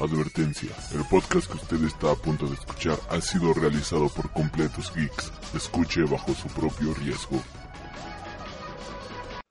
Advertencia, el podcast que usted está a punto de escuchar ha sido realizado por completos geeks. Escuche bajo su propio riesgo.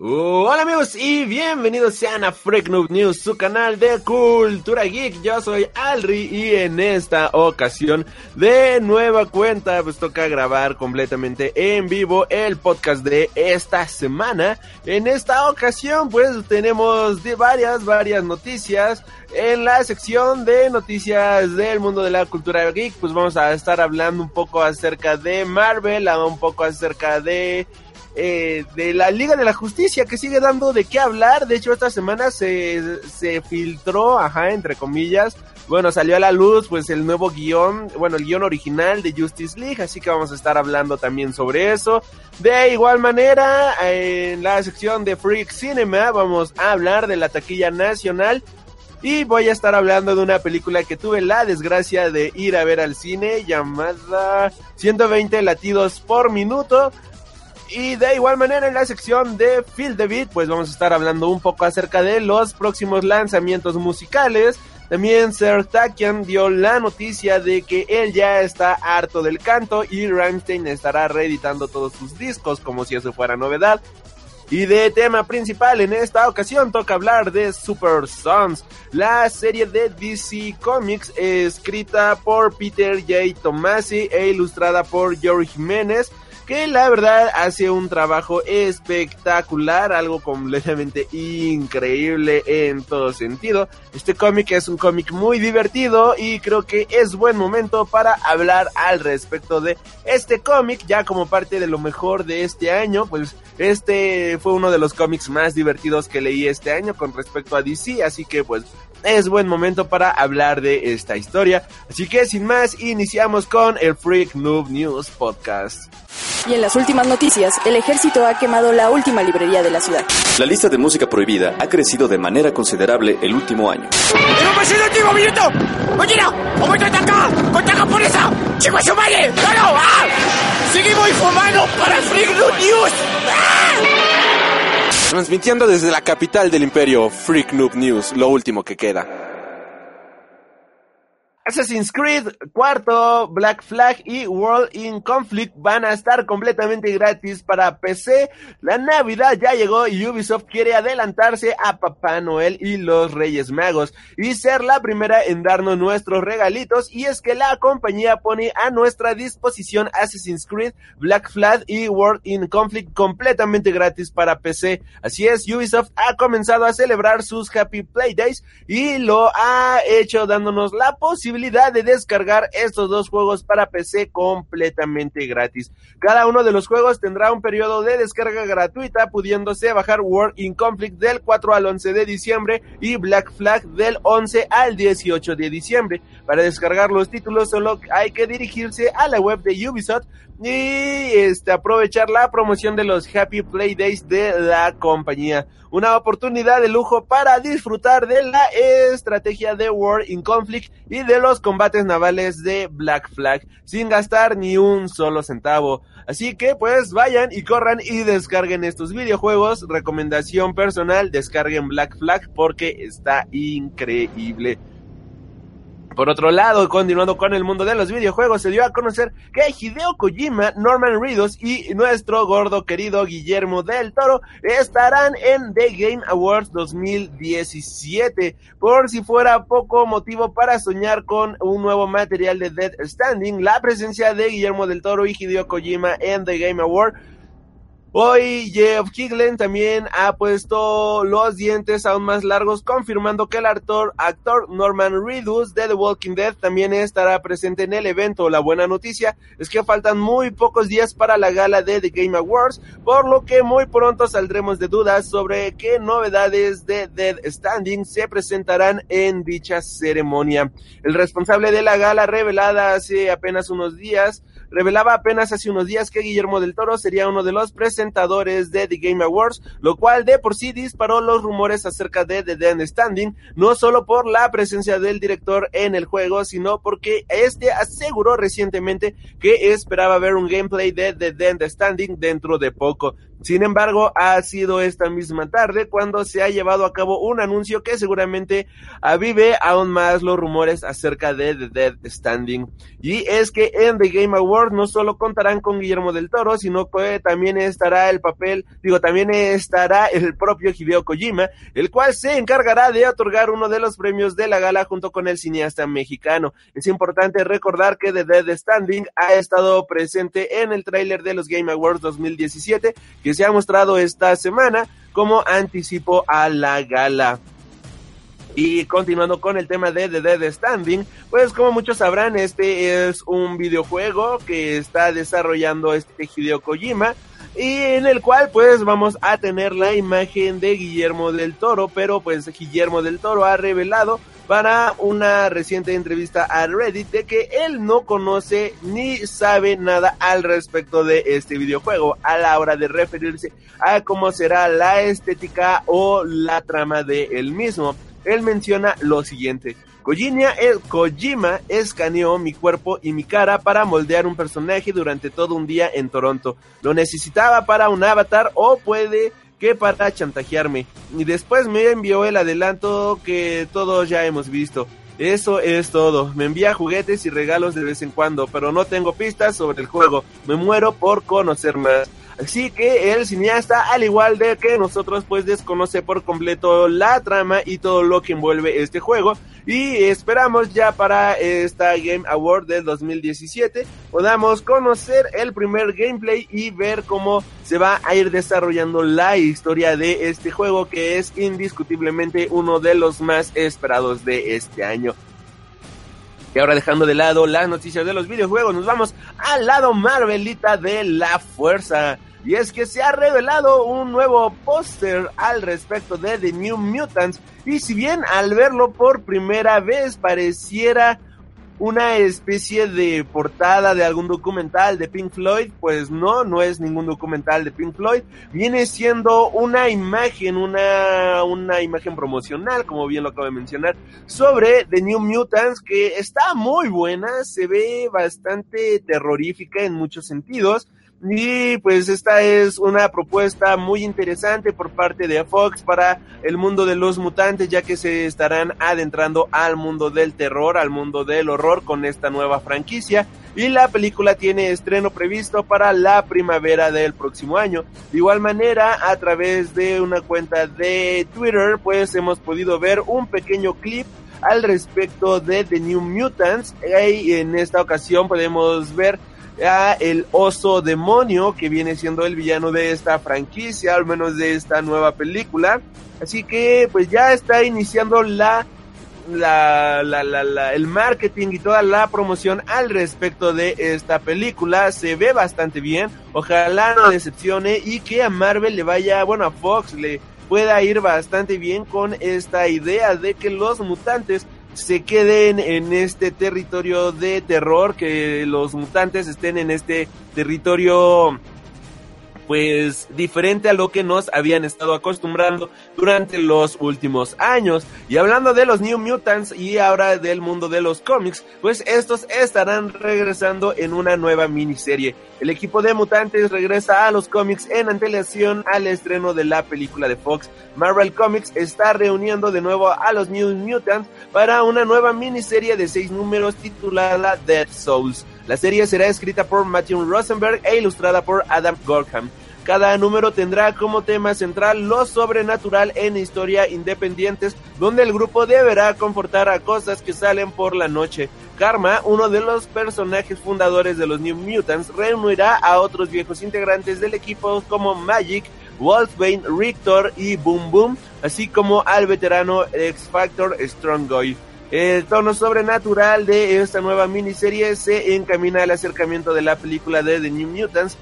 Hola amigos y bienvenidos sean a Freak Noob News, su canal de cultura geek. Yo soy Alri y en esta ocasión de nueva cuenta pues toca grabar completamente en vivo el podcast de esta semana. En esta ocasión pues tenemos de varias, varias noticias. En la sección de noticias del mundo de la cultura geek, pues vamos a estar hablando un poco acerca de Marvel, un poco acerca de eh, de la Liga de la Justicia que sigue dando de qué hablar. De hecho, esta semana se, se filtró, ajá, entre comillas. Bueno, salió a la luz pues el nuevo guion, bueno, el guion original de Justice League, así que vamos a estar hablando también sobre eso. De igual manera, en la sección de Freak Cinema vamos a hablar de la taquilla nacional y voy a estar hablando de una película que tuve la desgracia de ir a ver al cine llamada 120 latidos por minuto. Y de igual manera en la sección de Feel the Beat, pues vamos a estar hablando un poco acerca de los próximos lanzamientos musicales. También Ser Takian dio la noticia de que él ya está harto del canto y Rammstein estará reeditando todos sus discos como si eso fuera novedad. Y de tema principal en esta ocasión toca hablar de Super Sons, la serie de DC Comics escrita por Peter J. Tomasi e ilustrada por George Jiménez que la verdad hace un trabajo espectacular, algo completamente increíble en todo sentido. Este cómic es un cómic muy divertido y creo que es buen momento para hablar al respecto de este cómic, ya como parte de lo mejor de este año, pues este fue uno de los cómics más divertidos que leí este año con respecto a DC, así que pues es buen momento para hablar de esta historia. Así que sin más, iniciamos con el Freak Noob News Podcast. Y en las últimas noticias, el ejército ha quemado la última librería de la ciudad. La lista de música prohibida ha crecido de manera considerable el último año. ¡Seguimos fumando para Freak Noob News! Transmitiendo desde la capital del imperio, Freak Noob News, lo último que queda. Assassin's Creed cuarto, Black Flag y World in Conflict van a estar completamente gratis para PC. La Navidad ya llegó y Ubisoft quiere adelantarse a Papá Noel y los Reyes Magos y ser la primera en darnos nuestros regalitos y es que la compañía pone a nuestra disposición Assassin's Creed, Black Flag y World in Conflict completamente gratis para PC. Así es, Ubisoft ha comenzado a celebrar sus Happy Play Days y lo ha hecho dándonos la posibilidad de descargar estos dos juegos para PC completamente gratis. Cada uno de los juegos tendrá un periodo de descarga gratuita, pudiéndose bajar World in Conflict del 4 al 11 de diciembre y Black Flag del 11 al 18 de diciembre. Para descargar los títulos solo hay que dirigirse a la web de Ubisoft y este, aprovechar la promoción de los Happy Play Days de la compañía. Una oportunidad de lujo para disfrutar de la estrategia de War in Conflict y de los combates navales de Black Flag sin gastar ni un solo centavo. Así que pues vayan y corran y descarguen estos videojuegos. Recomendación personal, descarguen Black Flag porque está increíble. Por otro lado, continuando con el mundo de los videojuegos, se dio a conocer que Hideo Kojima, Norman Reedus y nuestro gordo querido Guillermo del Toro estarán en The Game Awards 2017. Por si fuera poco motivo para soñar con un nuevo material de Dead Standing, la presencia de Guillermo del Toro y Hideo Kojima en The Game Awards Hoy Jeff Kiglen también ha puesto los dientes aún más largos, confirmando que el actor, actor Norman Reedus de The Walking Dead también estará presente en el evento. La buena noticia es que faltan muy pocos días para la gala de The Game Awards, por lo que muy pronto saldremos de dudas sobre qué novedades de Dead Standing se presentarán en dicha ceremonia. El responsable de la gala revelada hace apenas unos días revelaba apenas hace unos días que Guillermo del Toro sería uno de los presentadores de The Game Awards, lo cual de por sí disparó los rumores acerca de The Dead Standing, no solo por la presencia del director en el juego, sino porque este aseguró recientemente que esperaba ver un gameplay de The Dead Standing dentro de poco. Sin embargo, ha sido esta misma tarde cuando se ha llevado a cabo un anuncio que seguramente avive aún más los rumores acerca de The Dead Standing. Y es que en The Game Awards no solo contarán con Guillermo del Toro, sino que también estará el papel, digo, también estará el propio Hideo Kojima, el cual se encargará de otorgar uno de los premios de la gala junto con el cineasta mexicano. Es importante recordar que The Dead Standing ha estado presente en el tráiler de los Game Awards 2017, que se ha mostrado esta semana como anticipo a la gala. Y continuando con el tema de The Dead Standing, pues como muchos sabrán, este es un videojuego que está desarrollando este Hideo Kojima y en el cual pues vamos a tener la imagen de Guillermo del Toro, pero pues Guillermo del Toro ha revelado para una reciente entrevista a Reddit de que él no conoce ni sabe nada al respecto de este videojuego a la hora de referirse a cómo será la estética o la trama de él mismo. Él menciona lo siguiente. El Kojima escaneó mi cuerpo y mi cara para moldear un personaje durante todo un día en Toronto. Lo necesitaba para un avatar o puede que para chantajearme. Y después me envió el adelanto que todos ya hemos visto. Eso es todo. Me envía juguetes y regalos de vez en cuando, pero no tengo pistas sobre el juego. Me muero por conocer más. Así que el cineasta, al igual de que nosotros, pues desconoce por completo la trama y todo lo que envuelve este juego. Y esperamos ya para esta Game Award del 2017 podamos conocer el primer gameplay y ver cómo se va a ir desarrollando la historia de este juego que es indiscutiblemente uno de los más esperados de este año. Y ahora dejando de lado las noticias de los videojuegos, nos vamos al lado Marvelita de la fuerza. Y es que se ha revelado un nuevo póster al respecto de The New Mutants. Y si bien al verlo por primera vez pareciera una especie de portada de algún documental de Pink Floyd, pues no, no es ningún documental de Pink Floyd, viene siendo una imagen, una, una imagen promocional, como bien lo acabo de mencionar, sobre The New Mutants, que está muy buena, se ve bastante terrorífica en muchos sentidos, y pues esta es una propuesta muy interesante por parte de Fox para el mundo de los mutantes, ya que se estarán adentrando al mundo del terror, al mundo del horror con esta nueva franquicia. Y la película tiene estreno previsto para la primavera del próximo año. De igual manera, a través de una cuenta de Twitter, pues hemos podido ver un pequeño clip al respecto de The New Mutants. Y en esta ocasión podemos ver a el oso demonio que viene siendo el villano de esta franquicia, al menos de esta nueva película. Así que pues ya está iniciando la, la, la, la, el marketing y toda la promoción al respecto de esta película. Se ve bastante bien. Ojalá no decepcione y que a Marvel le vaya, bueno, a Fox le pueda ir bastante bien con esta idea de que los mutantes se queden en este territorio de terror, que los mutantes estén en este territorio pues diferente a lo que nos habían estado acostumbrando durante los últimos años. Y hablando de los New Mutants y ahora del mundo de los cómics, pues estos estarán regresando en una nueva miniserie. El equipo de mutantes regresa a los cómics en antelación al estreno de la película de Fox. Marvel Comics está reuniendo de nuevo a los New Mutants para una nueva miniserie de seis números titulada Dead Souls. La serie será escrita por Matthew Rosenberg e ilustrada por Adam Gorham. Cada número tendrá como tema central lo sobrenatural en historia independientes, donde el grupo deberá confortar a cosas que salen por la noche. Karma, uno de los personajes fundadores de los New Mutants, reunirá a otros viejos integrantes del equipo como Magic, Wolfbane, Rictor y Boom Boom, así como al veterano X Factor Strongoy. El tono sobrenatural de esta nueva miniserie se encamina al acercamiento de la película de The New Mutants,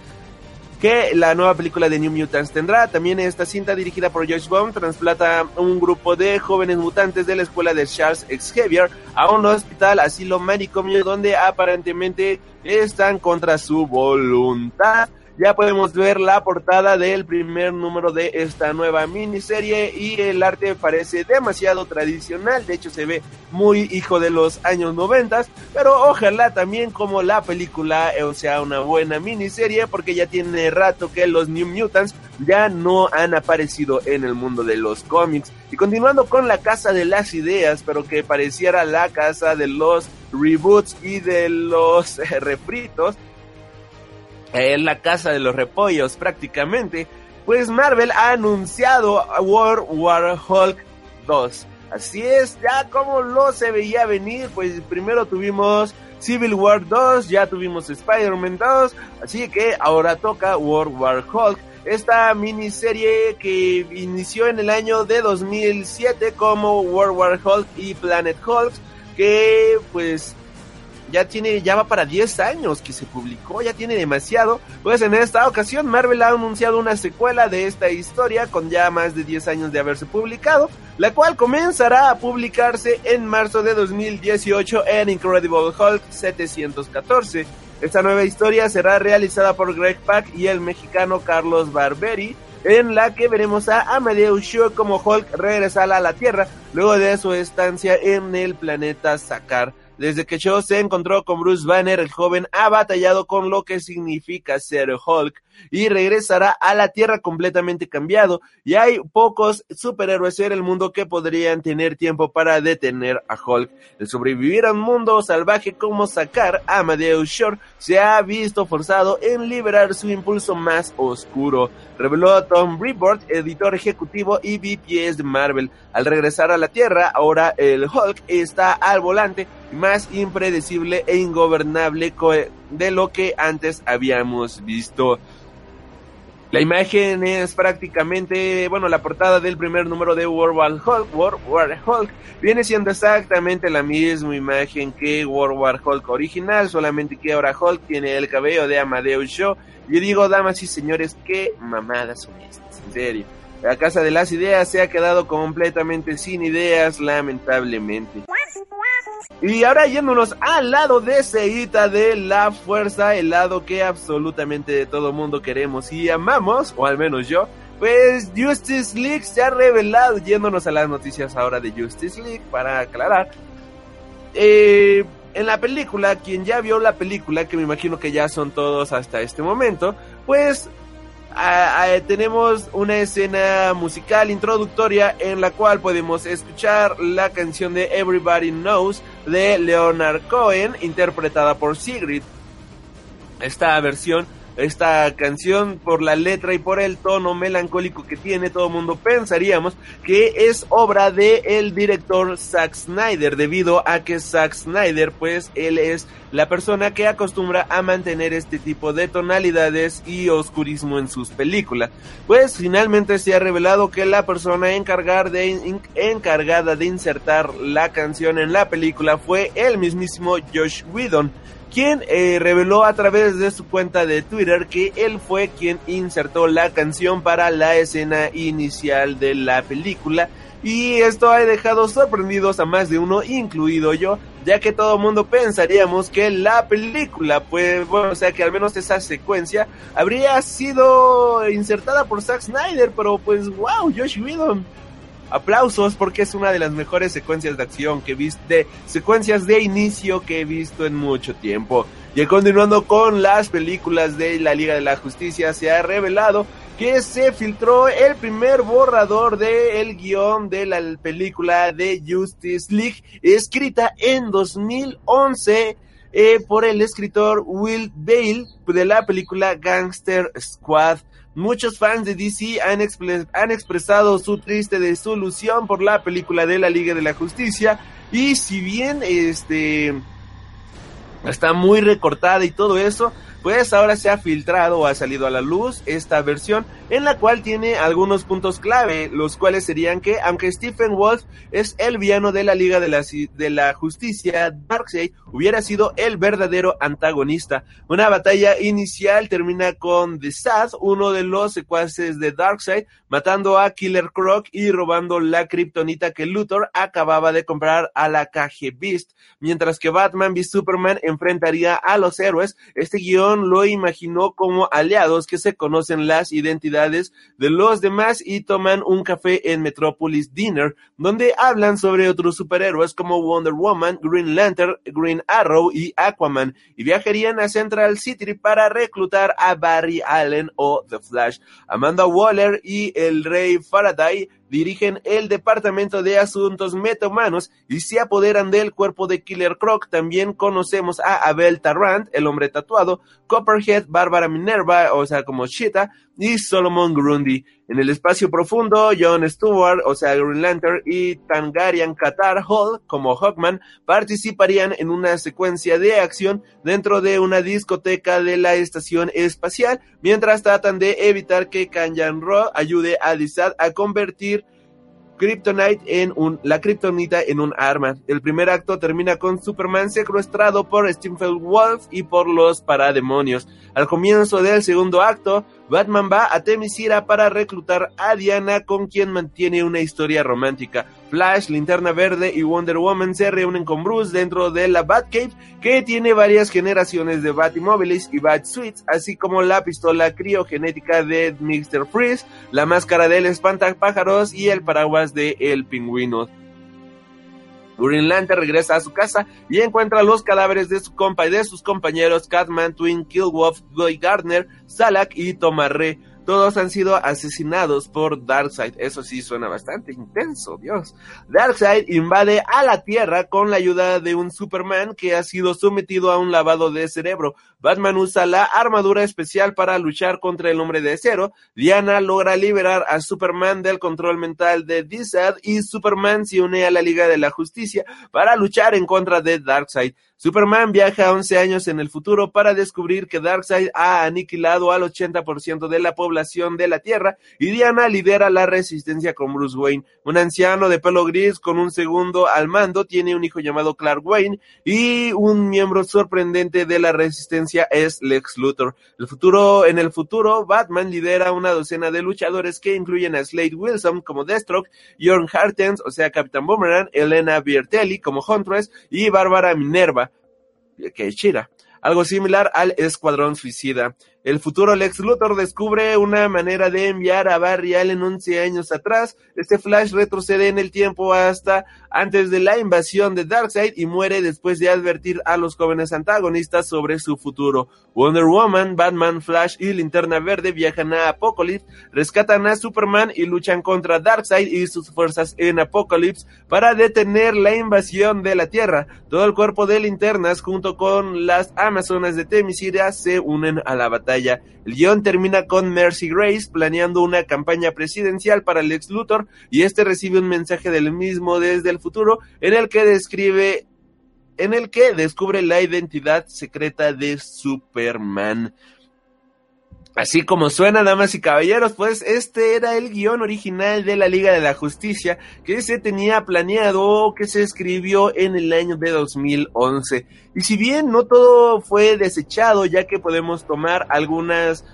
que la nueva película de New Mutants tendrá. También esta cinta dirigida por Josh Bond transplata un grupo de jóvenes mutantes de la escuela de Charles Xavier a un hospital asilo manicomio donde aparentemente están contra su voluntad ya podemos ver la portada del primer número de esta nueva miniserie y el arte parece demasiado tradicional, de hecho se ve muy hijo de los años noventas, pero ojalá también como la película o sea una buena miniserie porque ya tiene rato que los New Mutants ya no han aparecido en el mundo de los cómics. Y continuando con la casa de las ideas, pero que pareciera la casa de los reboots y de los eh, refritos, en la casa de los repollos prácticamente, pues Marvel ha anunciado World War Hulk 2. Así es, ya como lo se veía venir, pues primero tuvimos Civil War 2, ya tuvimos Spider-Man 2, así que ahora toca World War Hulk. Esta miniserie que inició en el año de 2007 como World War Hulk y Planet Hulk, que pues ya tiene, ya va para 10 años que se publicó, ya tiene demasiado. Pues en esta ocasión Marvel ha anunciado una secuela de esta historia con ya más de 10 años de haberse publicado, la cual comenzará a publicarse en marzo de 2018 en Incredible Hulk 714. Esta nueva historia será realizada por Greg Pak y el mexicano Carlos Barberi, en la que veremos a Amadeus Shaw como Hulk regresar a la Tierra luego de su estancia en el planeta Sakar. Desde que Shaw se encontró con Bruce Banner, el joven ha batallado con lo que significa ser Hulk y regresará a la Tierra completamente cambiado. Y hay pocos superhéroes en el mundo que podrían tener tiempo para detener a Hulk. El sobrevivir a un mundo salvaje como sacar a Amadeus Shore se ha visto forzado en liberar su impulso más oscuro, reveló Tom Brevoort, editor ejecutivo y BPS de Marvel. Al regresar a la Tierra, ahora el Hulk está al volante más impredecible e ingobernable de lo que antes habíamos visto. La imagen es prácticamente, bueno, la portada del primer número de World War Hulk, World Hulk, viene siendo exactamente la misma imagen que World War Hulk original, solamente que ahora Hulk tiene el cabello de Amadeus Show. Yo digo, damas y señores, qué mamadas son estas, en serio. La Casa de las Ideas se ha quedado completamente sin ideas, lamentablemente. Y ahora yéndonos al lado de Seita de la Fuerza, el lado que absolutamente todo mundo queremos y amamos, o al menos yo, pues Justice League se ha revelado, yéndonos a las noticias ahora de Justice League, para aclarar. Eh, en la película, quien ya vio la película, que me imagino que ya son todos hasta este momento, pues tenemos una escena musical introductoria en la cual podemos escuchar la canción de Everybody Knows de Leonard Cohen, interpretada por Sigrid. Esta versión esta canción por la letra y por el tono melancólico que tiene, todo el mundo pensaríamos que es obra de el director Zack Snyder, debido a que Zack Snyder, pues él es la persona que acostumbra a mantener este tipo de tonalidades y oscurismo en sus películas. Pues finalmente se ha revelado que la persona encargada de insertar la canción en la película fue el mismísimo Josh Whedon quien eh, reveló a través de su cuenta de Twitter que él fue quien insertó la canción para la escena inicial de la película. Y esto ha dejado sorprendidos a más de uno, incluido yo, ya que todo mundo pensaríamos que la película, pues, bueno, o sea que al menos esa secuencia habría sido insertada por Zack Snyder, pero pues, wow, Josh Whedon aplausos porque es una de las mejores secuencias de acción que he visto, de secuencias de inicio que he visto en mucho tiempo. Y continuando con las películas de la Liga de la Justicia, se ha revelado que se filtró el primer borrador del guion de la película de Justice League, escrita en 2011 eh, por el escritor Will Bale de la película Gangster Squad. Muchos fans de DC han, expresado su triste desilusión por la película de la Liga de la Justicia. Y si bien este está muy recortada y todo eso, pues ahora se ha filtrado o ha salido a la luz esta versión en la cual tiene algunos puntos clave, los cuales serían que aunque Stephen Wolf es el villano de la Liga de la, Justicia, Darkseid hubiera sido el verdadero antagonista. Una batalla inicial termina con The Sad, uno de los secuaces de Darkseid, matando a Killer Croc y robando la kriptonita que Luthor acababa de comprar a la KG Beast, mientras que Batman v Superman enfrentaría a los héroes. Este guion lo imaginó como aliados que se conocen las identidades de los demás y toman un café en Metropolis Dinner, donde hablan sobre otros superhéroes como Wonder Woman, Green Lantern, Green Arrow y Aquaman y viajarían a Central City para reclutar a Barry Allen o The Flash. Amanda Waller y el Rey Faraday dirigen el Departamento de Asuntos Metahumanos y se apoderan del cuerpo de Killer Croc. También conocemos a Abel Tarrant, el hombre tatuado, Copperhead, Bárbara Minerva, o sea, como Cheetah, y Solomon Grundy. En el espacio profundo, John Stewart, o sea, Green Lantern, y Tangarian Qatar Hall, como Hawkman, participarían en una secuencia de acción dentro de una discoteca de la estación espacial, mientras tratan de evitar que Kanyan Ro ayude a Dizad a convertir Kryptonite en un, la Kryptonita en un arma. El primer acto termina con Superman secuestrado por Stephen Wolf y por los parademonios. Al comienzo del segundo acto, Batman va a Temisira para reclutar a Diana con quien mantiene una historia romántica. Flash, Linterna Verde y Wonder Woman se reúnen con Bruce dentro de la Batcave que tiene varias generaciones de Batimóviles y Batsuits, así como la pistola criogenética de Mr. Freeze, la máscara del espantapájaros y el paraguas de El Pingüino. Green Lantern regresa a su casa y encuentra los cadáveres de su compa y de sus compañeros Catman, Twin, Killwolf, Guy Gardner, Salak y Tomarre. Todos han sido asesinados por Darkseid. Eso sí suena bastante intenso, Dios. Darkseid invade a la Tierra con la ayuda de un Superman que ha sido sometido a un lavado de cerebro. Batman usa la armadura especial para luchar contra el hombre de acero. Diana logra liberar a Superman del control mental de Dizad y Superman se une a la Liga de la Justicia para luchar en contra de Darkseid. Superman viaja 11 años en el futuro para descubrir que Darkseid ha aniquilado al 80% de la población de la Tierra y Diana lidera la resistencia con Bruce Wayne. Un anciano de pelo gris con un segundo al mando tiene un hijo llamado Clark Wayne y un miembro sorprendente de la resistencia es Lex Luthor. El futuro, en el futuro, Batman lidera una docena de luchadores que incluyen a Slade Wilson como Deathstroke, Jorn Hartens, o sea, Capitán Boomerang, Elena Biertelli como Huntress y Bárbara Minerva que Chira, algo similar al Escuadrón Suicida. El futuro Lex Luthor descubre una manera de enviar a Barry Allen 11 años atrás. Este Flash retrocede en el tiempo hasta antes de la invasión de Darkseid y muere después de advertir a los jóvenes antagonistas sobre su futuro. Wonder Woman, Batman, Flash y Linterna Verde viajan a Apocalypse, rescatan a Superman y luchan contra Darkseid y sus fuerzas en Apocalypse para detener la invasión de la Tierra. Todo el cuerpo de linternas junto con las Amazonas de Temisira se unen a la batalla. El guion termina con Mercy Grace planeando una campaña presidencial para el ex Luthor y este recibe un mensaje del mismo desde el futuro en el que describe en el que descubre la identidad secreta de Superman. Así como suena, damas y caballeros, pues este era el guion original de la Liga de la Justicia que se tenía planeado, que se escribió en el año de 2011. Y si bien no todo fue desechado, ya que podemos tomar algunas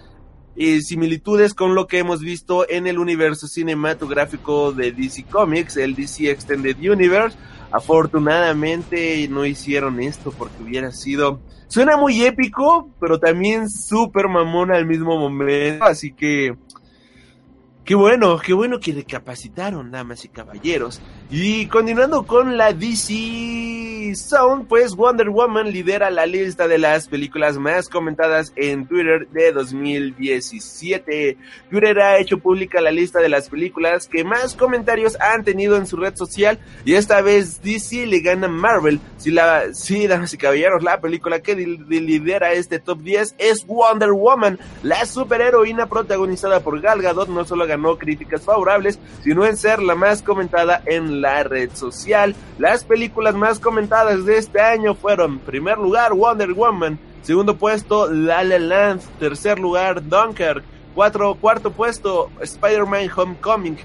eh, similitudes con lo que hemos visto en el universo cinematográfico de DC Comics, el DC Extended Universe, afortunadamente no hicieron esto porque hubiera sido Suena muy épico, pero también súper mamón al mismo momento. Así que Qué bueno, qué bueno que recapacitaron, damas y caballeros. Y continuando con la DC Sound, pues Wonder Woman lidera la lista de las películas más comentadas en Twitter de 2017. Twitter ha hecho pública la lista de las películas que más comentarios han tenido en su red social y esta vez DC le gana Marvel. Si la, sí, damas y caballeros, la película que lidera este top 10 es Wonder Woman, la superheroína protagonizada por Gal Gadot, no solo ganó críticas favorables, sino en ser la más comentada en la red social. Las películas más comentadas de este año fueron, primer lugar, Wonder Woman, segundo puesto, La La Land, tercer lugar, Dunkirk, cuatro, cuarto puesto, Spider-Man Homecoming,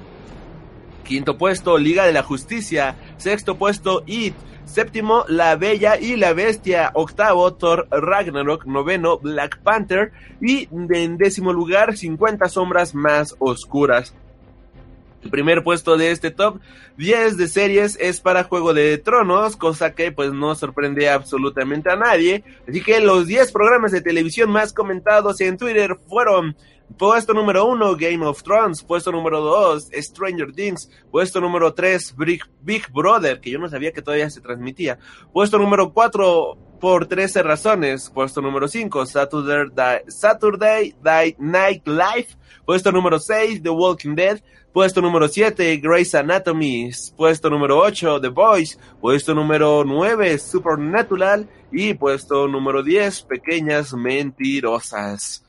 quinto puesto, Liga de la Justicia, sexto puesto, It, Séptimo, La Bella y la Bestia. Octavo, Thor Ragnarok. Noveno, Black Panther. Y en décimo lugar, 50 sombras más oscuras. El primer puesto de este top 10 de series es para Juego de Tronos, cosa que pues no sorprende absolutamente a nadie. Así que los 10 programas de televisión más comentados en Twitter fueron Puesto número 1, Game of Thrones. Puesto número 2, Stranger Things. Puesto número 3, Big, Big Brother, que yo no sabía que todavía se transmitía. Puesto número 4, por 13 razones. Puesto número 5, Saturday, Night Live. Puesto número 6, The Walking Dead. Puesto número 7, Grey's Anatomy. Puesto número 8, The Boys. Puesto número 9, Supernatural. Y puesto número 10, Pequeñas Mentirosas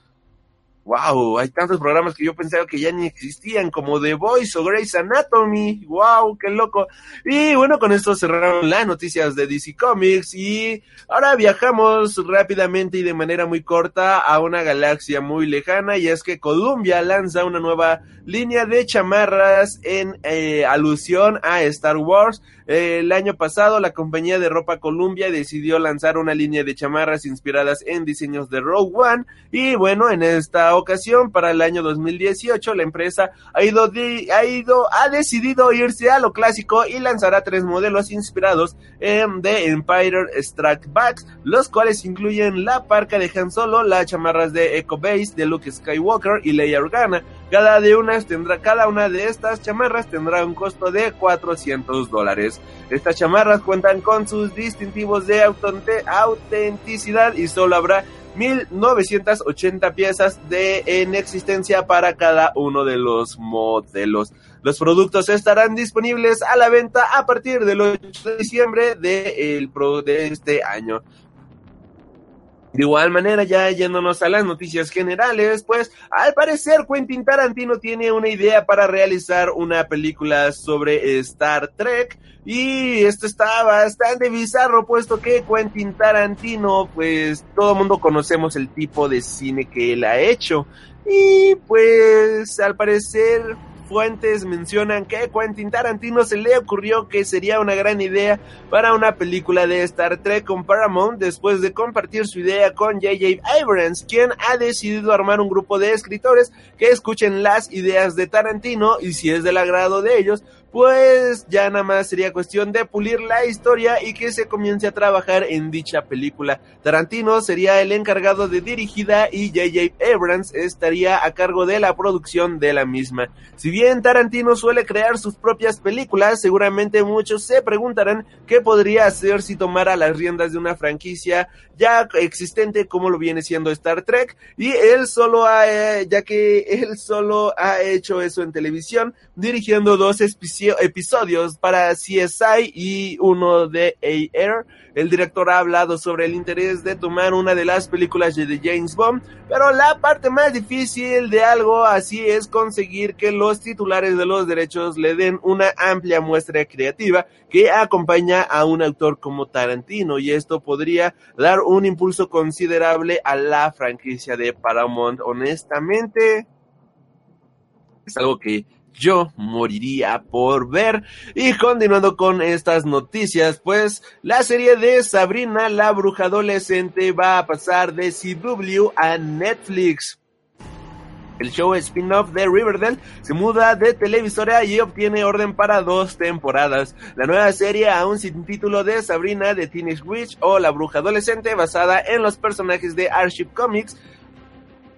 wow, hay tantos programas que yo pensaba que ya ni existían, como The Voice o Grey's Anatomy, wow, qué loco. Y bueno, con esto cerraron las noticias de DC Comics y ahora viajamos rápidamente y de manera muy corta a una galaxia muy lejana y es que Columbia lanza una nueva línea de chamarras en eh, alusión a Star Wars el año pasado, la compañía de ropa Columbia decidió lanzar una línea de chamarras inspiradas en diseños de Rogue One. Y bueno, en esta ocasión, para el año 2018, la empresa ha ido, ha ido, ha decidido irse a lo clásico y lanzará tres modelos inspirados en The Empire Strike Backs, los cuales incluyen la parca de Han Solo, las chamarras de Echo Base de Luke Skywalker y Leia Organa. Cada, de unas tendrá, cada una de estas chamarras tendrá un costo de 400 dólares. Estas chamarras cuentan con sus distintivos de autenticidad y solo habrá 1980 piezas de en existencia para cada uno de los modelos. Los productos estarán disponibles a la venta a partir del 8 de diciembre de, el, de este año. De igual manera, ya yéndonos a las noticias generales, pues al parecer Quentin Tarantino tiene una idea para realizar una película sobre Star Trek. Y esto está bastante bizarro puesto que Quentin Tarantino, pues todo el mundo conocemos el tipo de cine que él ha hecho. Y pues al parecer fuentes mencionan que Quentin Tarantino se le ocurrió que sería una gran idea para una película de Star Trek con Paramount después de compartir su idea con J.J. Abrams, quien ha decidido armar un grupo de escritores que escuchen las ideas de Tarantino y si es del agrado de ellos, pues ya nada más sería cuestión de pulir la historia y que se comience a trabajar en dicha película. Tarantino sería el encargado de dirigida y J.J. Abrams estaría a cargo de la producción de la misma. Si bien Tarantino suele crear sus propias películas, seguramente muchos se preguntarán qué podría hacer si tomara las riendas de una franquicia ya existente como lo viene siendo Star Trek y él solo ha, eh, ya que él solo ha hecho eso en televisión, dirigiendo dos episodios para CSI y uno de AR. El director ha hablado sobre el interés de tomar una de las películas de James Bond, pero la parte más difícil de algo así es conseguir que los titulares de los derechos le den una amplia muestra creativa que acompaña a un autor como Tarantino y esto podría dar un impulso considerable a la franquicia de Paramount. Honestamente, es algo que yo moriría por ver. Y continuando con estas noticias, pues la serie de Sabrina la bruja adolescente va a pasar de CW a Netflix. El show spin-off de Riverdale se muda de televisora y obtiene orden para dos temporadas. La nueva serie, aún sin título de Sabrina de Teenage Witch o La Bruja Adolescente, basada en los personajes de Arship Comics,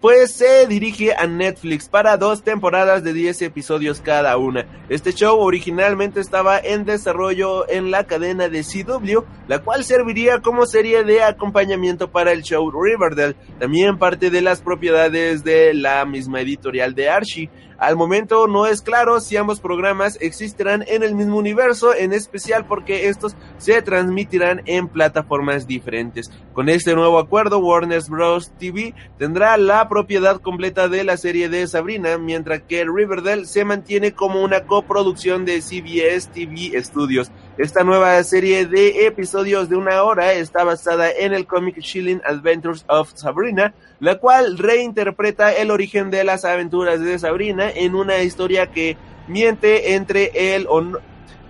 pues se dirige a Netflix para dos temporadas de 10 episodios cada una. Este show originalmente estaba en desarrollo en la cadena de CW, la cual serviría como serie de acompañamiento para el show Riverdale, también parte de las propiedades de la misma editorial de Archie. Al momento no es claro si ambos programas existirán en el mismo universo, en especial porque estos se transmitirán en plataformas diferentes. Con este nuevo acuerdo, Warner Bros. TV tendrá la propiedad completa de la serie de Sabrina, mientras que Riverdale se mantiene como una coproducción de CBS TV Studios. Esta nueva serie de episodios de una hora está basada en el cómic Chilling Adventures of Sabrina, la cual reinterpreta el origen de las aventuras de Sabrina en una historia que miente entre el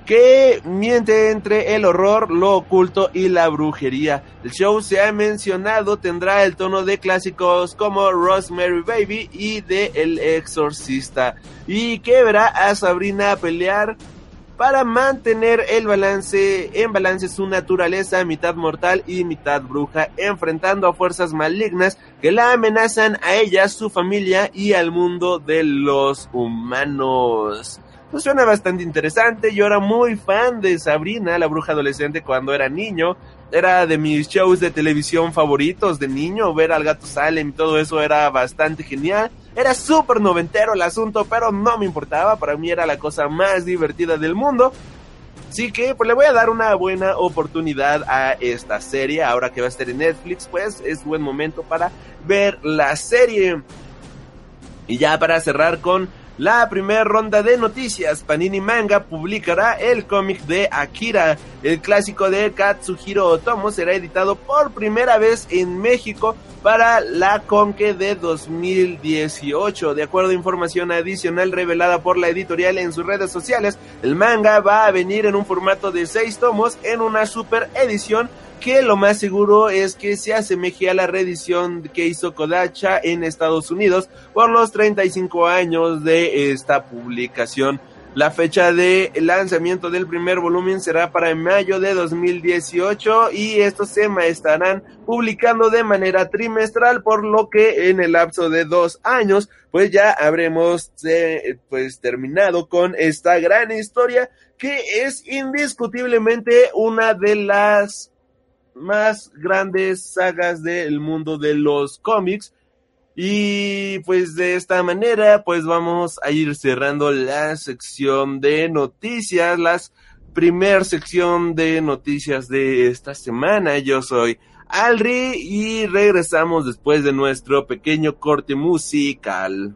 que miente entre el horror, lo oculto y la brujería. El show se ha mencionado tendrá el tono de clásicos como Rosemary Baby y de El Exorcista y que verá a Sabrina pelear para mantener el balance en balance su naturaleza mitad mortal y mitad bruja, enfrentando a fuerzas malignas que la amenazan a ella, su familia y al mundo de los humanos. Pues suena bastante interesante. Yo era muy fan de Sabrina, la bruja adolescente, cuando era niño. Era de mis shows de televisión favoritos de niño. Ver al gato Salem y todo eso era bastante genial. Era súper noventero el asunto, pero no me importaba. Para mí era la cosa más divertida del mundo. Así que pues le voy a dar una buena oportunidad a esta serie. Ahora que va a estar en Netflix, pues es buen momento para ver la serie. Y ya para cerrar con la primera ronda de noticias, Panini Manga publicará el cómic de Akira. El clásico de Katsuhiro Otomo será editado por primera vez en México para la Conque de 2018. De acuerdo a información adicional revelada por la editorial en sus redes sociales, el manga va a venir en un formato de 6 tomos en una super edición que lo más seguro es que se asemeje a la reedición que hizo Kodacha en Estados Unidos por los 35 años de esta publicación. La fecha de lanzamiento del primer volumen será para mayo de 2018 y estos se estarán publicando de manera trimestral, por lo que en el lapso de dos años, pues ya habremos eh, pues terminado con esta gran historia que es indiscutiblemente una de las más grandes sagas del mundo de los cómics. Y pues de esta manera, pues vamos a ir cerrando la sección de noticias, las primer sección de noticias de esta semana. Yo soy Alri y regresamos después de nuestro pequeño corte musical.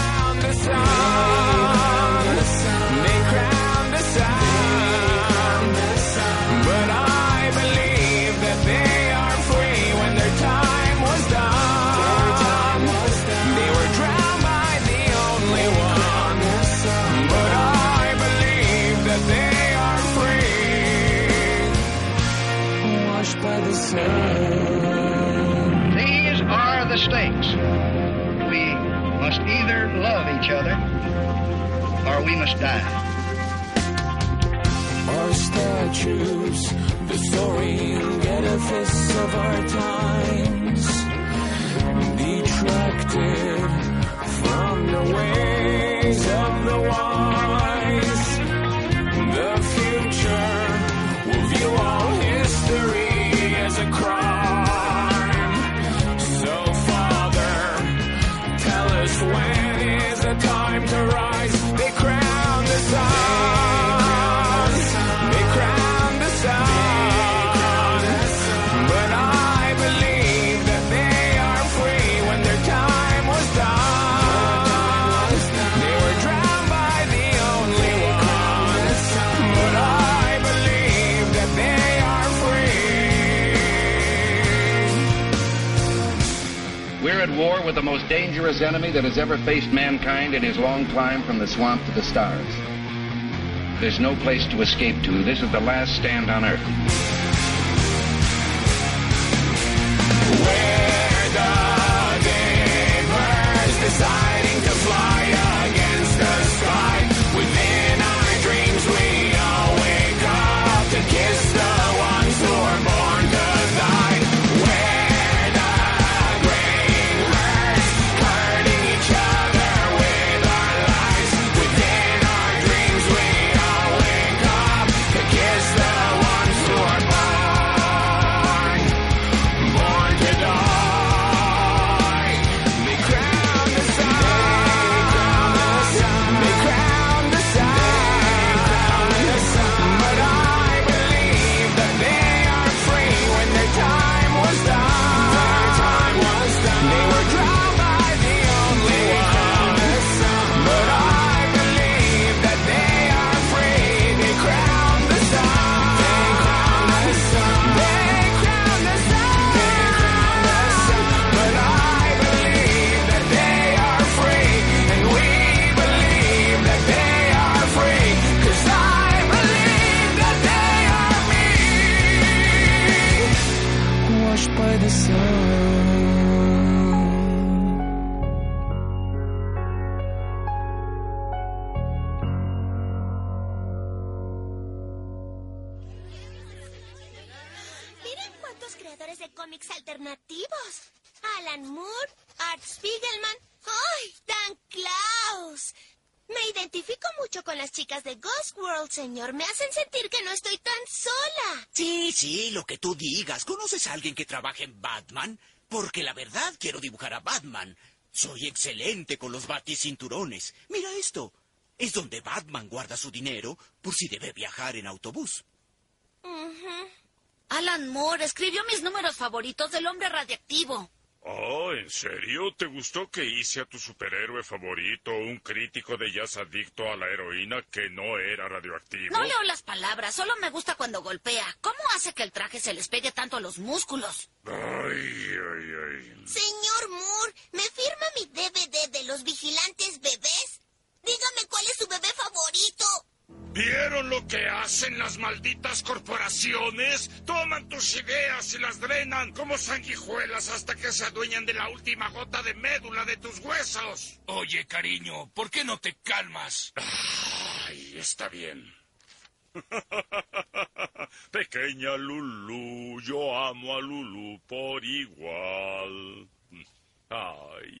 down. Our statues, the soaring edifice of our times, detracted from the way. Dangerous enemy that has ever faced mankind in his long climb from the swamp to the stars. There's no place to escape to. This is the last stand on Earth. Señor. Me hacen sentir que no estoy tan sola. Sí, sí, lo que tú digas. ¿Conoces a alguien que trabaje en Batman? Porque la verdad quiero dibujar a Batman. Soy excelente con los baticinturones. Mira esto. Es donde Batman guarda su dinero por si debe viajar en autobús. Alan Moore escribió mis números favoritos del hombre radiactivo. Oh, ¿en serio? ¿Te gustó que hice a tu superhéroe favorito un crítico de jazz adicto a la heroína que no era radioactivo? No leo las palabras, solo me gusta cuando golpea. ¿Cómo hace que el traje se les pegue tanto a los músculos? Ay, ay, ay. Señor Moore, ¿me firma mi DVD de los vigilantes bebés? Dígame cuál es su bebé favorito. ¿Vieron lo que hacen las malditas corporaciones? Toman tus ideas y las drenan como sanguijuelas hasta que se adueñan de la última gota de médula de tus huesos. Oye, cariño, ¿por qué no te calmas? Ay, está bien. Pequeña Lulu, yo amo a Lulu por igual. Ay.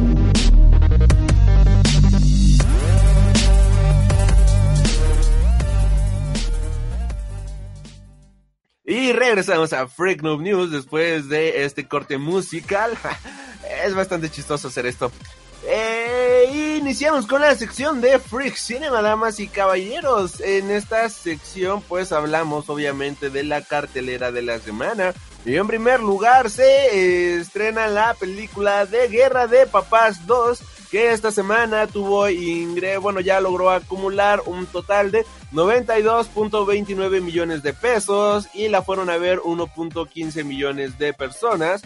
Y regresamos a Freak Noob News después de este corte musical. es bastante chistoso hacer esto. Eh, iniciamos con la sección de Freak Cinema, damas y caballeros. En esta sección, pues hablamos obviamente de la cartelera de la semana. Y en primer lugar, se estrena la película de Guerra de Papás 2, que esta semana tuvo ingreso, bueno, ya logró acumular un total de 92.29 millones de pesos y la fueron a ver 1.15 millones de personas.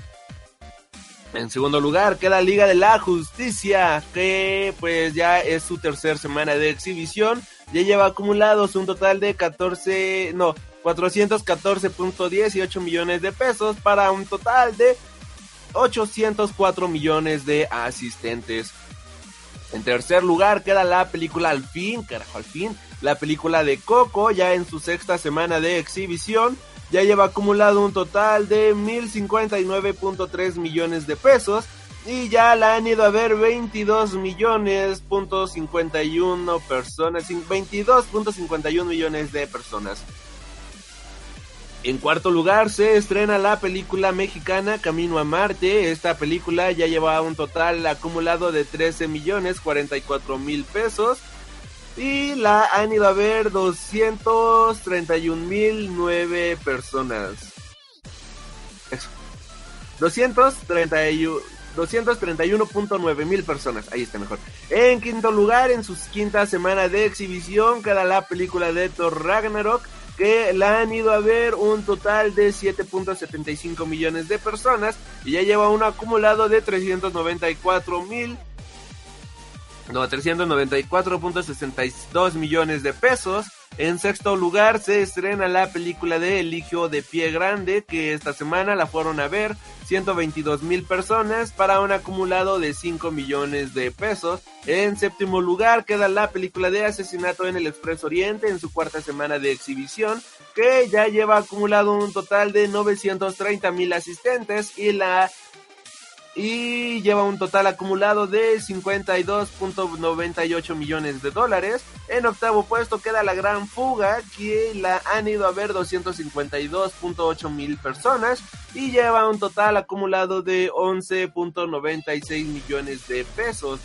En segundo lugar queda Liga de la Justicia, que pues ya es su tercera semana de exhibición. Ya lleva acumulados un total de 14, no, 414.18 millones de pesos para un total de 804 millones de asistentes. En tercer lugar queda la película Al fin, carajo, al fin, la película de Coco, ya en su sexta semana de exhibición, ya lleva acumulado un total de 1059.3 millones de pesos y ya la han ido a ver 22 millones punto 51 personas, 22.51 millones de personas. En cuarto lugar se estrena la película mexicana Camino a Marte. Esta película ya lleva un total acumulado de 13 millones 44 mil pesos. Y la han ido a ver 231 mil 9 personas. Eso. 231 231.9 mil personas, ahí está mejor. En quinto lugar, en su quinta semana de exhibición, queda la película de Thor Ragnarok, que la han ido a ver un total de 7.75 millones de personas y ya lleva un acumulado de 394 mil no, 394.62 millones de pesos. En sexto lugar se estrena la película de El Hijo de Pie Grande, que esta semana la fueron a ver 122 mil personas para un acumulado de 5 millones de pesos. En séptimo lugar queda la película de Asesinato en el Expreso Oriente en su cuarta semana de exhibición, que ya lleva acumulado un total de 930 mil asistentes y la y lleva un total acumulado de 52.98 millones de dólares. En octavo puesto queda La Gran Fuga, que la han ido a ver 252.8 mil personas y lleva un total acumulado de 11.96 millones de pesos.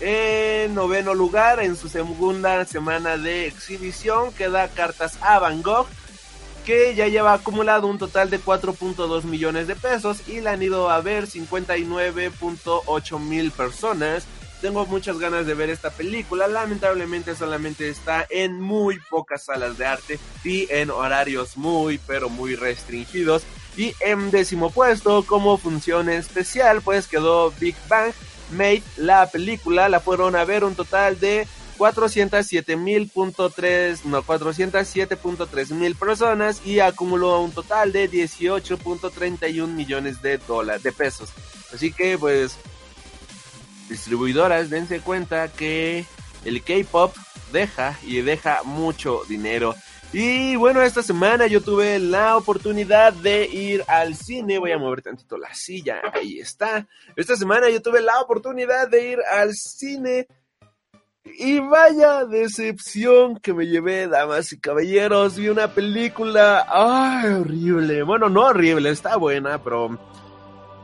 En noveno lugar, en su segunda semana de exhibición, queda Cartas a Van Gogh, que ya lleva acumulado un total de 4.2 millones de pesos y la han ido a ver 59.8 mil personas. tengo muchas ganas de ver esta película. Lamentablemente solamente está en muy pocas salas de arte y en horarios muy, pero muy restringidos. Y en décimo puesto, como función especial, pues quedó Big Bang Made, la película. La fueron a ver un total de 407.3, no, 407.3 mil personas y acumuló un total de 18.31 millones de dólares, de pesos. Así que, pues, distribuidoras, dense cuenta que el K-pop deja y deja mucho dinero. Y bueno, esta semana yo tuve la oportunidad de ir al cine. Voy a mover tantito la silla. Ahí está. Esta semana yo tuve la oportunidad de ir al cine. Y vaya decepción que me llevé, damas y caballeros. Vi una película. ¡Ay, horrible! Bueno, no horrible, está buena, pero.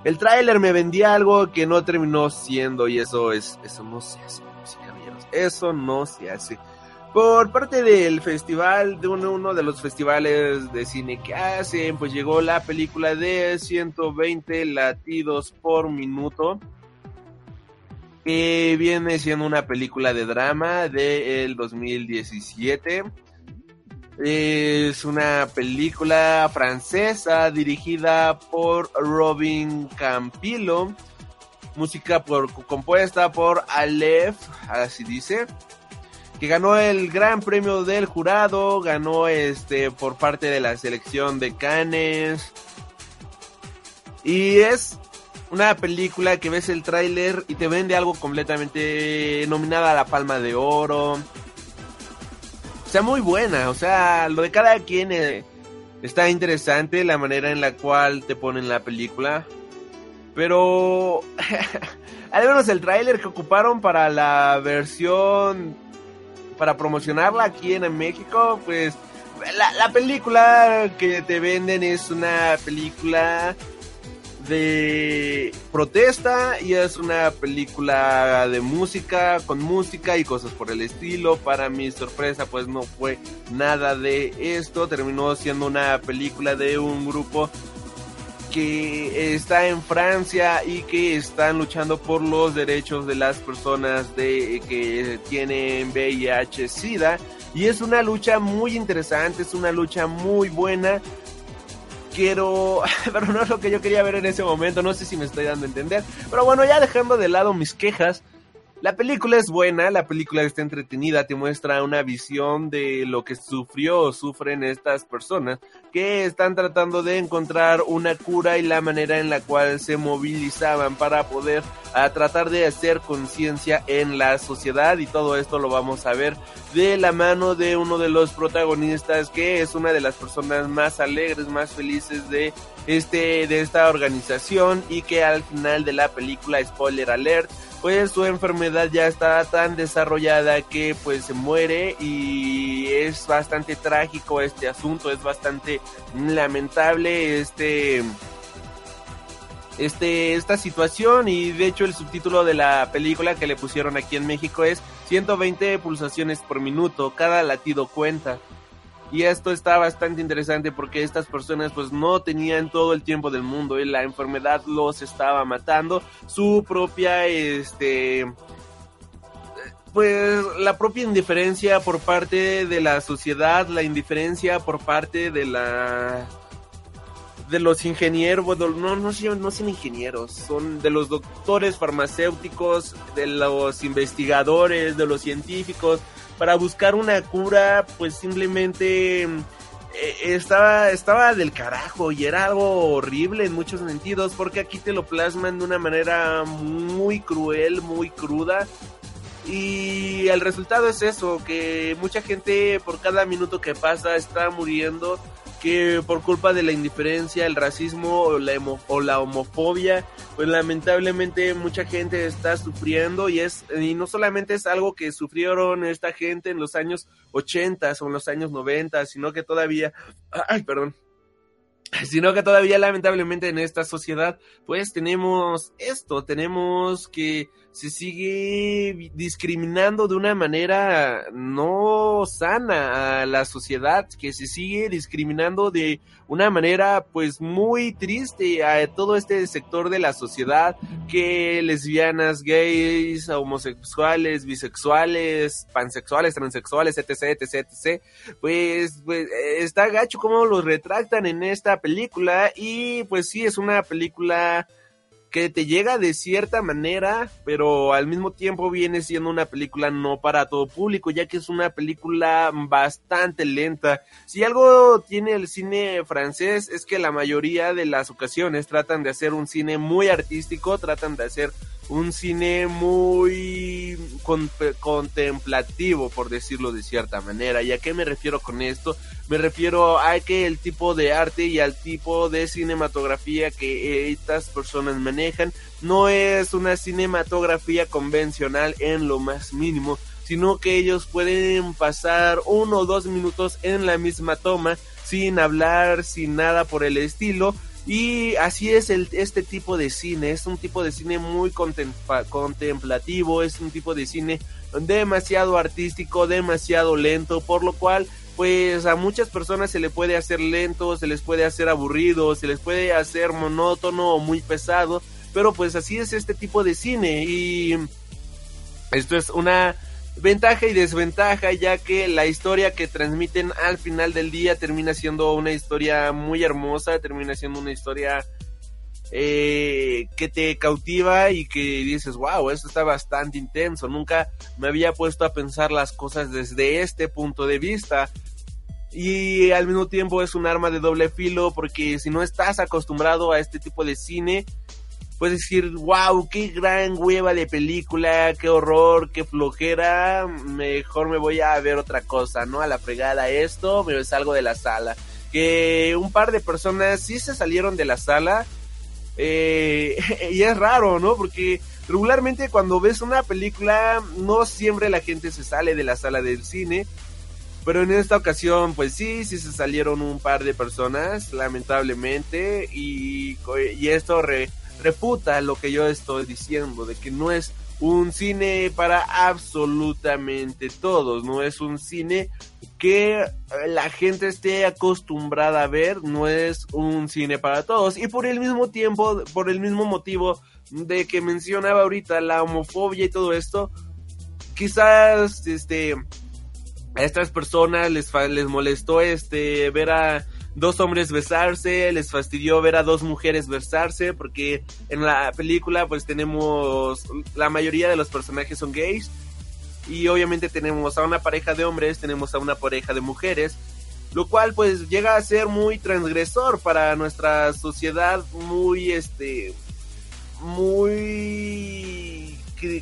El tráiler me vendía algo que no terminó siendo. Y eso es. Eso no se hace, damas y caballeros. Eso no se hace por parte del festival, de uno, uno, de los festivales de cine que hacen, pues llegó la película de 120 latidos por minuto, que viene siendo una película de drama del 2017. Es una película francesa dirigida por Robin Campillo, música por, compuesta por Aleph, así dice que ganó el gran premio del jurado, ganó este por parte de la selección de Cannes. Y es una película que ves el tráiler y te vende algo completamente nominada a la Palma de Oro. O sea, muy buena, o sea, lo de cada quien eh, está interesante la manera en la cual te ponen la película. Pero al menos el tráiler que ocuparon para la versión para promocionarla aquí en México, pues la, la película que te venden es una película de protesta y es una película de música con música y cosas por el estilo. Para mi sorpresa pues no fue nada de esto, terminó siendo una película de un grupo que está en Francia y que están luchando por los derechos de las personas de que tienen VIH SIDA y es una lucha muy interesante, es una lucha muy buena. Quiero, pero no es lo que yo quería ver en ese momento, no sé si me estoy dando a entender, pero bueno, ya dejando de lado mis quejas, la película es buena, la película está entretenida, te muestra una visión de lo que sufrió o sufren estas personas que están tratando de encontrar una cura y la manera en la cual se movilizaban para poder a tratar de hacer conciencia en la sociedad. Y todo esto lo vamos a ver de la mano de uno de los protagonistas que es una de las personas más alegres, más felices de este de esta organización y que al final de la película spoiler alert pues su enfermedad ya está tan desarrollada que pues se muere y es bastante trágico este asunto, es bastante lamentable este este esta situación y de hecho el subtítulo de la película que le pusieron aquí en México es 120 pulsaciones por minuto, cada latido cuenta. Y esto está bastante interesante porque estas personas pues no tenían todo el tiempo del mundo y la enfermedad los estaba matando. Su propia, este, pues la propia indiferencia por parte de la sociedad, la indiferencia por parte de la de los ingenieros, bueno, no, no, no son ingenieros, son de los doctores farmacéuticos, de los investigadores, de los científicos, para buscar una cura, pues simplemente eh, estaba, estaba del carajo y era algo horrible en muchos sentidos, porque aquí te lo plasman de una manera muy cruel, muy cruda. Y el resultado es eso, que mucha gente por cada minuto que pasa está muriendo que por culpa de la indiferencia, el racismo o la, homofobia, pues lamentablemente mucha gente está sufriendo y es y no solamente es algo que sufrieron esta gente en los años 80 o en los años 90, sino que todavía ay, perdón, sino que todavía lamentablemente en esta sociedad pues tenemos esto, tenemos que se sigue discriminando de una manera no sana a la sociedad, que se sigue discriminando de una manera pues muy triste a todo este sector de la sociedad, que lesbianas, gays, homosexuales, bisexuales, pansexuales, transexuales, etc, etc, etc, pues, pues está gacho cómo los retractan en esta película y pues sí es una película que te llega de cierta manera, pero al mismo tiempo viene siendo una película no para todo público, ya que es una película bastante lenta. Si algo tiene el cine francés es que la mayoría de las ocasiones tratan de hacer un cine muy artístico, tratan de hacer un cine muy con- contemplativo, por decirlo de cierta manera. ¿Y a qué me refiero con esto? Me refiero a que el tipo de arte y al tipo de cinematografía que estas personas manejan no es una cinematografía convencional en lo más mínimo, sino que ellos pueden pasar uno o dos minutos en la misma toma sin hablar, sin nada por el estilo. Y así es el, este tipo de cine, es un tipo de cine muy contempla- contemplativo, es un tipo de cine demasiado artístico, demasiado lento, por lo cual pues a muchas personas se le puede hacer lento, se les puede hacer aburrido, se les puede hacer monótono o muy pesado, pero pues así es este tipo de cine. Y esto es una ventaja y desventaja ya que la historia que transmiten al final del día termina siendo una historia muy hermosa, termina siendo una historia eh, que te cautiva y que dices, wow, esto está bastante intenso, nunca me había puesto a pensar las cosas desde este punto de vista. Y al mismo tiempo es un arma de doble filo porque si no estás acostumbrado a este tipo de cine, puedes decir, wow, qué gran hueva de película, qué horror, qué flojera, mejor me voy a ver otra cosa, ¿no? A la fregada esto, me salgo de la sala. Que un par de personas sí se salieron de la sala, eh, y es raro, ¿no? Porque regularmente cuando ves una película, no siempre la gente se sale de la sala del cine. Pero en esta ocasión, pues sí, sí se salieron un par de personas, lamentablemente, y, y esto re- refuta lo que yo estoy diciendo, de que no es un cine para absolutamente todos, no es un cine que la gente esté acostumbrada a ver, no es un cine para todos. Y por el mismo tiempo, por el mismo motivo de que mencionaba ahorita la homofobia y todo esto, quizás este a estas personas les les molestó este ver a dos hombres besarse, les fastidió ver a dos mujeres besarse porque en la película pues tenemos la mayoría de los personajes son gays y obviamente tenemos a una pareja de hombres, tenemos a una pareja de mujeres, lo cual pues llega a ser muy transgresor para nuestra sociedad, muy este muy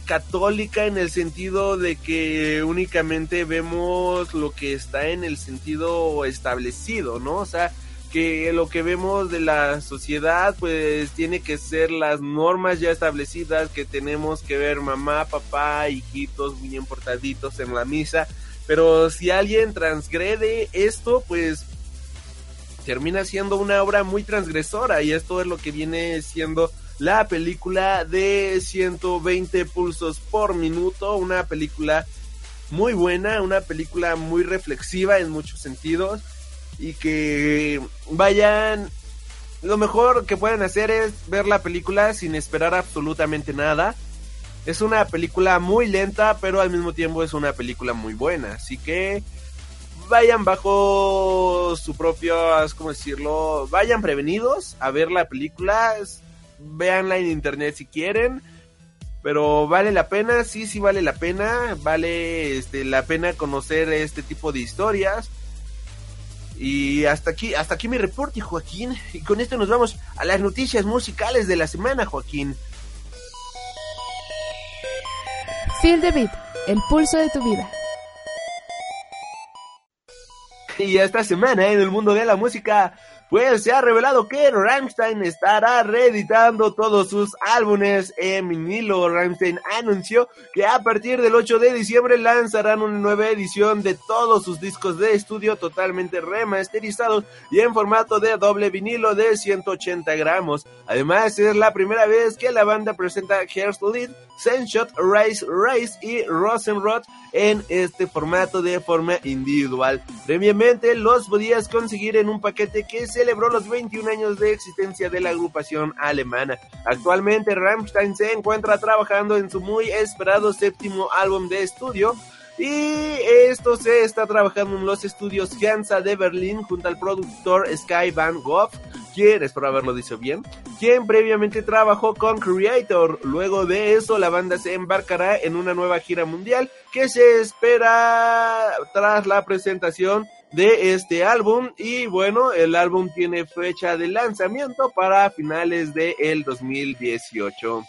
católica en el sentido de que únicamente vemos lo que está en el sentido establecido, ¿no? O sea, que lo que vemos de la sociedad pues tiene que ser las normas ya establecidas que tenemos que ver mamá, papá, hijitos bien portaditos en la misa, pero si alguien transgrede esto pues termina siendo una obra muy transgresora y esto es lo que viene siendo la película de 120 pulsos por minuto, una película muy buena, una película muy reflexiva en muchos sentidos y que vayan lo mejor que pueden hacer es ver la película sin esperar absolutamente nada. Es una película muy lenta, pero al mismo tiempo es una película muy buena, así que vayan bajo su propio, ¿cómo decirlo? Vayan prevenidos a ver la película, véanla en internet si quieren, pero vale la pena, sí, sí vale la pena, vale este, la pena conocer este tipo de historias. Y hasta aquí, hasta aquí mi reporte, Joaquín. Y con esto nos vamos a las noticias musicales de la semana, Joaquín. Feel the beat, el pulso de tu vida. Y esta semana en el mundo de la música pues se ha revelado que Rammstein estará reeditando todos sus álbumes en vinilo. Rammstein anunció que a partir del 8 de diciembre lanzarán una nueva edición de todos sus discos de estudio totalmente remasterizados y en formato de doble vinilo de 180 gramos. Además, es la primera vez que la banda presenta Herzlied, Senshot, Rise Rise y Rosenrod en este formato de forma individual. Previamente los podías conseguir en un paquete que celebró los 21 años de existencia de la agrupación alemana. Actualmente Rammstein se encuentra trabajando en su muy esperado séptimo álbum de estudio y esto se está trabajando en los estudios Hansa de Berlín junto al productor Sky Van Gogh, quien, espero haberlo dicho bien, quien previamente trabajó con Creator. Luego de eso, la banda se embarcará en una nueva gira mundial que se espera tras la presentación de este álbum y bueno, el álbum tiene fecha de lanzamiento para finales de el 2018.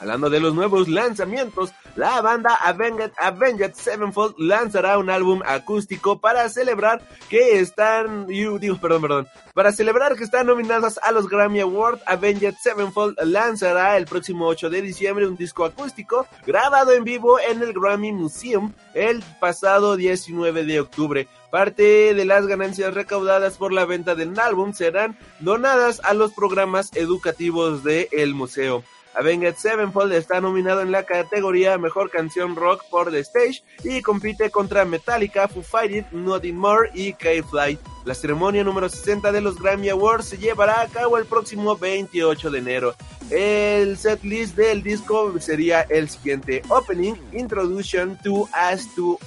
Hablando de los nuevos lanzamientos, la banda Avenged, Avenged Sevenfold lanzará un álbum acústico para celebrar que están, perdón, perdón, para celebrar que están nominadas a los Grammy Awards, Avenged Sevenfold lanzará el próximo 8 de diciembre un disco acústico grabado en vivo en el Grammy Museum el pasado 19 de octubre. Parte de las ganancias recaudadas por la venta del álbum serán donadas a los programas educativos del museo. Avenged Sevenfold está nominado en la categoría Mejor Canción Rock por The Stage y compite contra Metallica, Foo Fighters, Nothing More y K-Fly. La ceremonia número 60 de los Grammy Awards se llevará a cabo el próximo 28 de enero. El setlist del disco sería el siguiente: Opening, Introduction to As to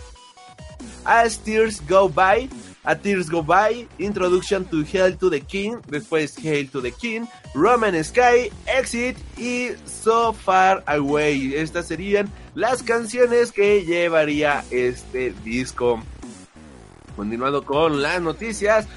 As Tears Go By, A Tears Go By, Introduction to Hail to the King, después Hail to the King, Roman Sky, Exit y So Far Away. Estas serían las canciones que llevaría este disco. Continuando con las noticias,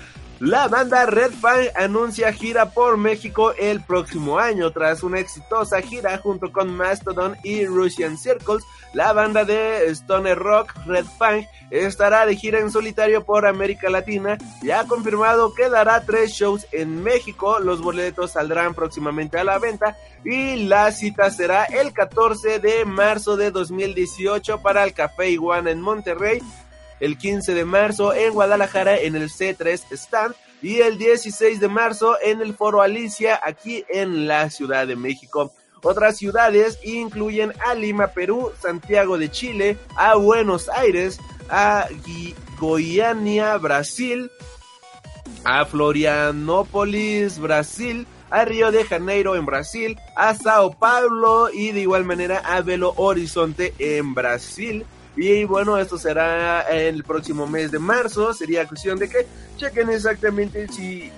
la banda Red Fang anuncia gira por México el próximo año. Tras una exitosa gira junto con Mastodon y Russian Circles, la banda de Stoner Rock Red Fang estará de gira en solitario por América Latina y ha confirmado que dará tres shows en México. Los boletos saldrán próximamente a la venta y la cita será el 14 de marzo de 2018 para el Café Iguana en Monterrey el 15 de marzo en Guadalajara en el C3 Stand y el 16 de marzo en el Foro Alicia aquí en la Ciudad de México. Otras ciudades incluyen a Lima, Perú, Santiago de Chile, a Buenos Aires, a Goiânia, Brasil, a Florianópolis, Brasil, a Río de Janeiro en Brasil, a Sao Paulo y de igual manera a Belo Horizonte en Brasil. Y bueno, esto será el próximo mes de marzo. Sería cuestión de que chequen exactamente si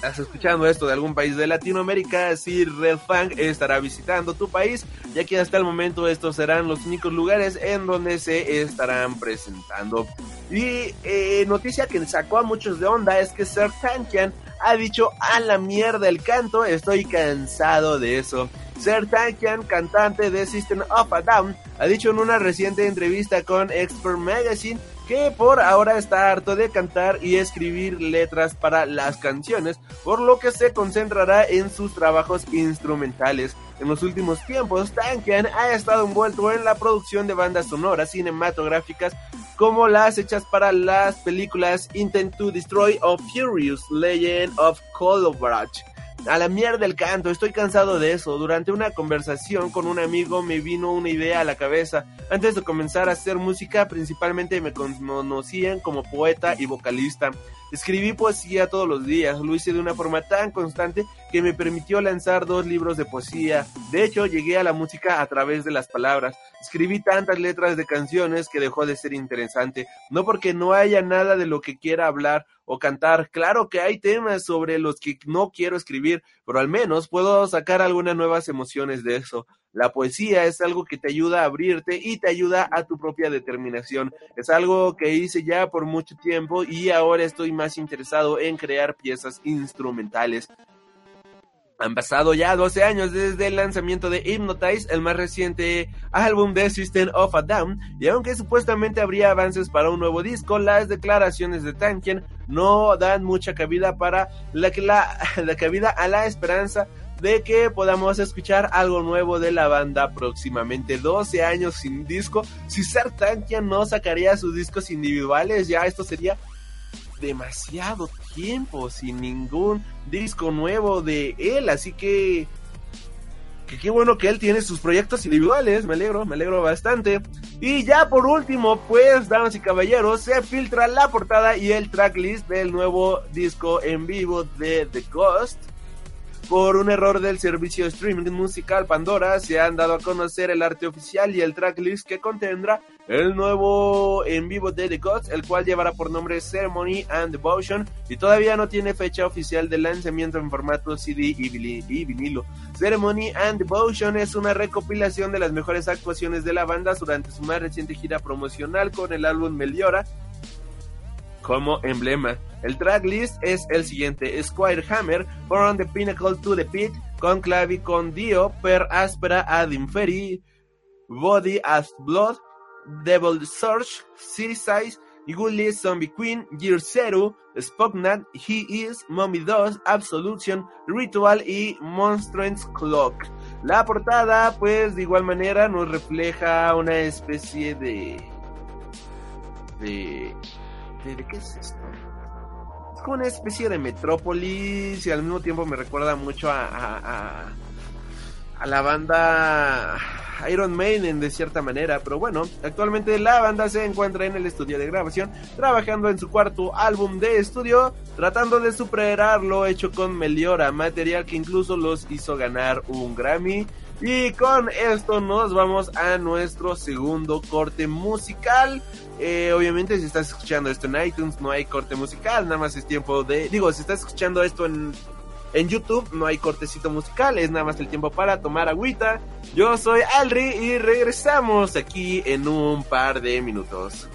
estás escuchando esto de algún país de Latinoamérica, si Red Fang estará visitando tu país, ya que hasta el momento estos serán los únicos lugares en donde se estarán presentando. Y eh, noticia que sacó a muchos de onda es que Sir Tankian ha dicho a la mierda el canto, estoy cansado de eso. Sir Tankian, cantante de System of a Down, ha dicho en una reciente entrevista con Expert Magazine que por ahora está harto de cantar y escribir letras para las canciones, por lo que se concentrará en sus trabajos instrumentales. En los últimos tiempos, Tankian ha estado envuelto en la producción de bandas sonoras cinematográficas como las hechas para las películas Intent to Destroy o Furious Legend of Colobrach. A la mierda el canto, estoy cansado de eso. Durante una conversación con un amigo me vino una idea a la cabeza. Antes de comenzar a hacer música, principalmente me conocían como poeta y vocalista. Escribí poesía todos los días, lo hice de una forma tan constante que me permitió lanzar dos libros de poesía. De hecho, llegué a la música a través de las palabras. Escribí tantas letras de canciones que dejó de ser interesante. No porque no haya nada de lo que quiera hablar o cantar. Claro que hay temas sobre los que no quiero escribir, pero al menos puedo sacar algunas nuevas emociones de eso. La poesía es algo que te ayuda a abrirte y te ayuda a tu propia determinación. Es algo que hice ya por mucho tiempo y ahora estoy más interesado en crear piezas instrumentales. Han pasado ya 12 años desde el lanzamiento de Hypnotize, el más reciente álbum de System of a Down, y aunque supuestamente habría avances para un nuevo disco, las declaraciones de Tankian no dan mucha cabida para la, la, cabida a la esperanza de que podamos escuchar algo nuevo de la banda próximamente. 12 años sin disco. Si Sartankian no sacaría sus discos individuales, ya esto sería demasiado tiempo sin ningún disco nuevo de él. Así que que qué bueno que él tiene sus proyectos individuales, me alegro, me alegro bastante. Y ya por último, pues, damas y caballeros, se filtra la portada y el tracklist del nuevo disco en vivo de The Ghost. Por un error del servicio de streaming musical Pandora, se han dado a conocer el arte oficial y el tracklist que contendrá el nuevo en vivo de The Gods, el cual llevará por nombre Ceremony and Devotion y todavía no tiene fecha oficial de lanzamiento en formato CD y vinilo. Ceremony and Devotion es una recopilación de las mejores actuaciones de la banda durante su más reciente gira promocional con el álbum Meliora como emblema. El tracklist es el siguiente: Squire Hammer, From the Pinnacle to the Pit, Conclavi con Dio, Per Aspera ad Inferi, Body as Blood, Devil Surge, City Size, Gully Zombie Queen, Gear Zero, Spocknat, He Is, Mommy 2, Absolution, Ritual y Monstrance Clock. La portada, pues de igual manera, nos refleja una especie de. de ¿De, qué es esto? Es como una especie de metrópolis y al mismo tiempo me recuerda mucho a, a la banda Iron Maiden de cierta manera, pero bueno, actualmente la banda se encuentra en el estudio de grabación, trabajando en su cuarto álbum de estudio, tratando de superar lo hecho con Meliora, material que incluso los hizo ganar un Grammy. Y con esto nos vamos a nuestro segundo corte musical. Eh, obviamente si estás escuchando esto en iTunes no hay corte musical, nada más es tiempo de... Digo, si estás escuchando esto en, en YouTube no hay cortecito musical, es nada más el tiempo para tomar agüita. Yo soy Alri y regresamos aquí en un par de minutos.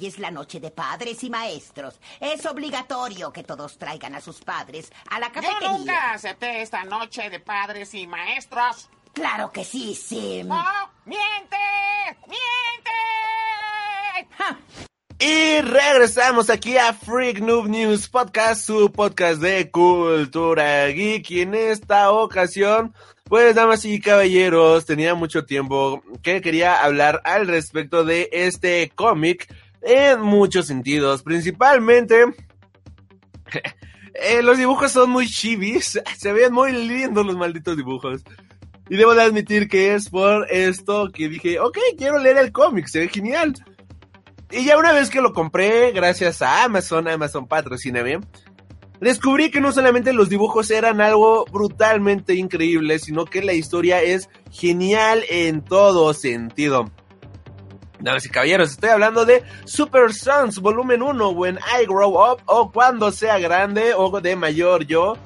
Hoy es la noche de padres y maestros. Es obligatorio que todos traigan a sus padres a la cafetería. Yo nunca acepté esta noche de padres y maestros. Claro que sí, Sim. ¡No! ¡Miente! ¡Miente! Y regresamos aquí a Freak Noob News Podcast, su podcast de cultura geek. Y en esta ocasión, pues damas y caballeros, tenía mucho tiempo que quería hablar al respecto de este cómic en muchos sentidos. Principalmente, eh, los dibujos son muy chivis, se ven muy lindos los malditos dibujos. Y debo de admitir que es por esto que dije, ok, quiero leer el cómic, se ve genial. Y ya una vez que lo compré, gracias a Amazon, Amazon patrocíname, descubrí que no solamente los dibujos eran algo brutalmente increíble, sino que la historia es genial en todo sentido. Damas y caballeros, estoy hablando de Super Sons Volumen 1, When I Grow Up, o Cuando Sea Grande, o de mayor yo.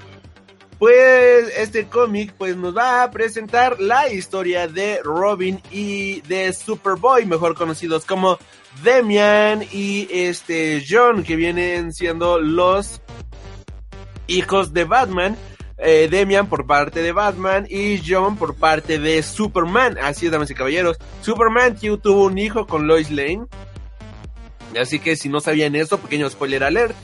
Pues este cómic pues nos va a presentar la historia de Robin y de Superboy, mejor conocidos como Demian y este John, que vienen siendo los hijos de Batman. Eh, Demian por parte de Batman y John por parte de Superman. Así es, damas y caballeros. Superman tuvo un hijo con Lois Lane. Así que si no sabían eso, pequeño spoiler alert.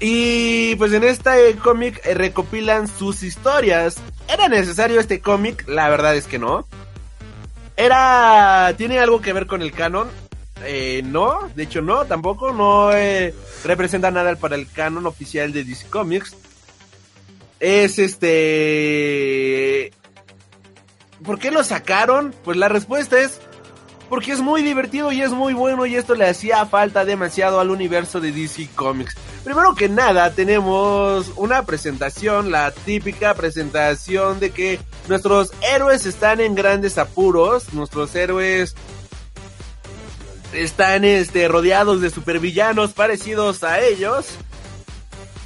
Y pues en este cómic eh, recopilan sus historias. ¿Era necesario este cómic? La verdad es que no. Era. ¿Tiene algo que ver con el canon? No, de hecho no, tampoco. No representa nada para el canon oficial de DC Comics. Es este. ¿Por qué lo sacaron? Pues la respuesta es porque es muy divertido y es muy bueno y esto le hacía falta demasiado al universo de DC Comics. Primero que nada tenemos una presentación, la típica presentación de que nuestros héroes están en grandes apuros, nuestros héroes están este, rodeados de supervillanos parecidos a ellos.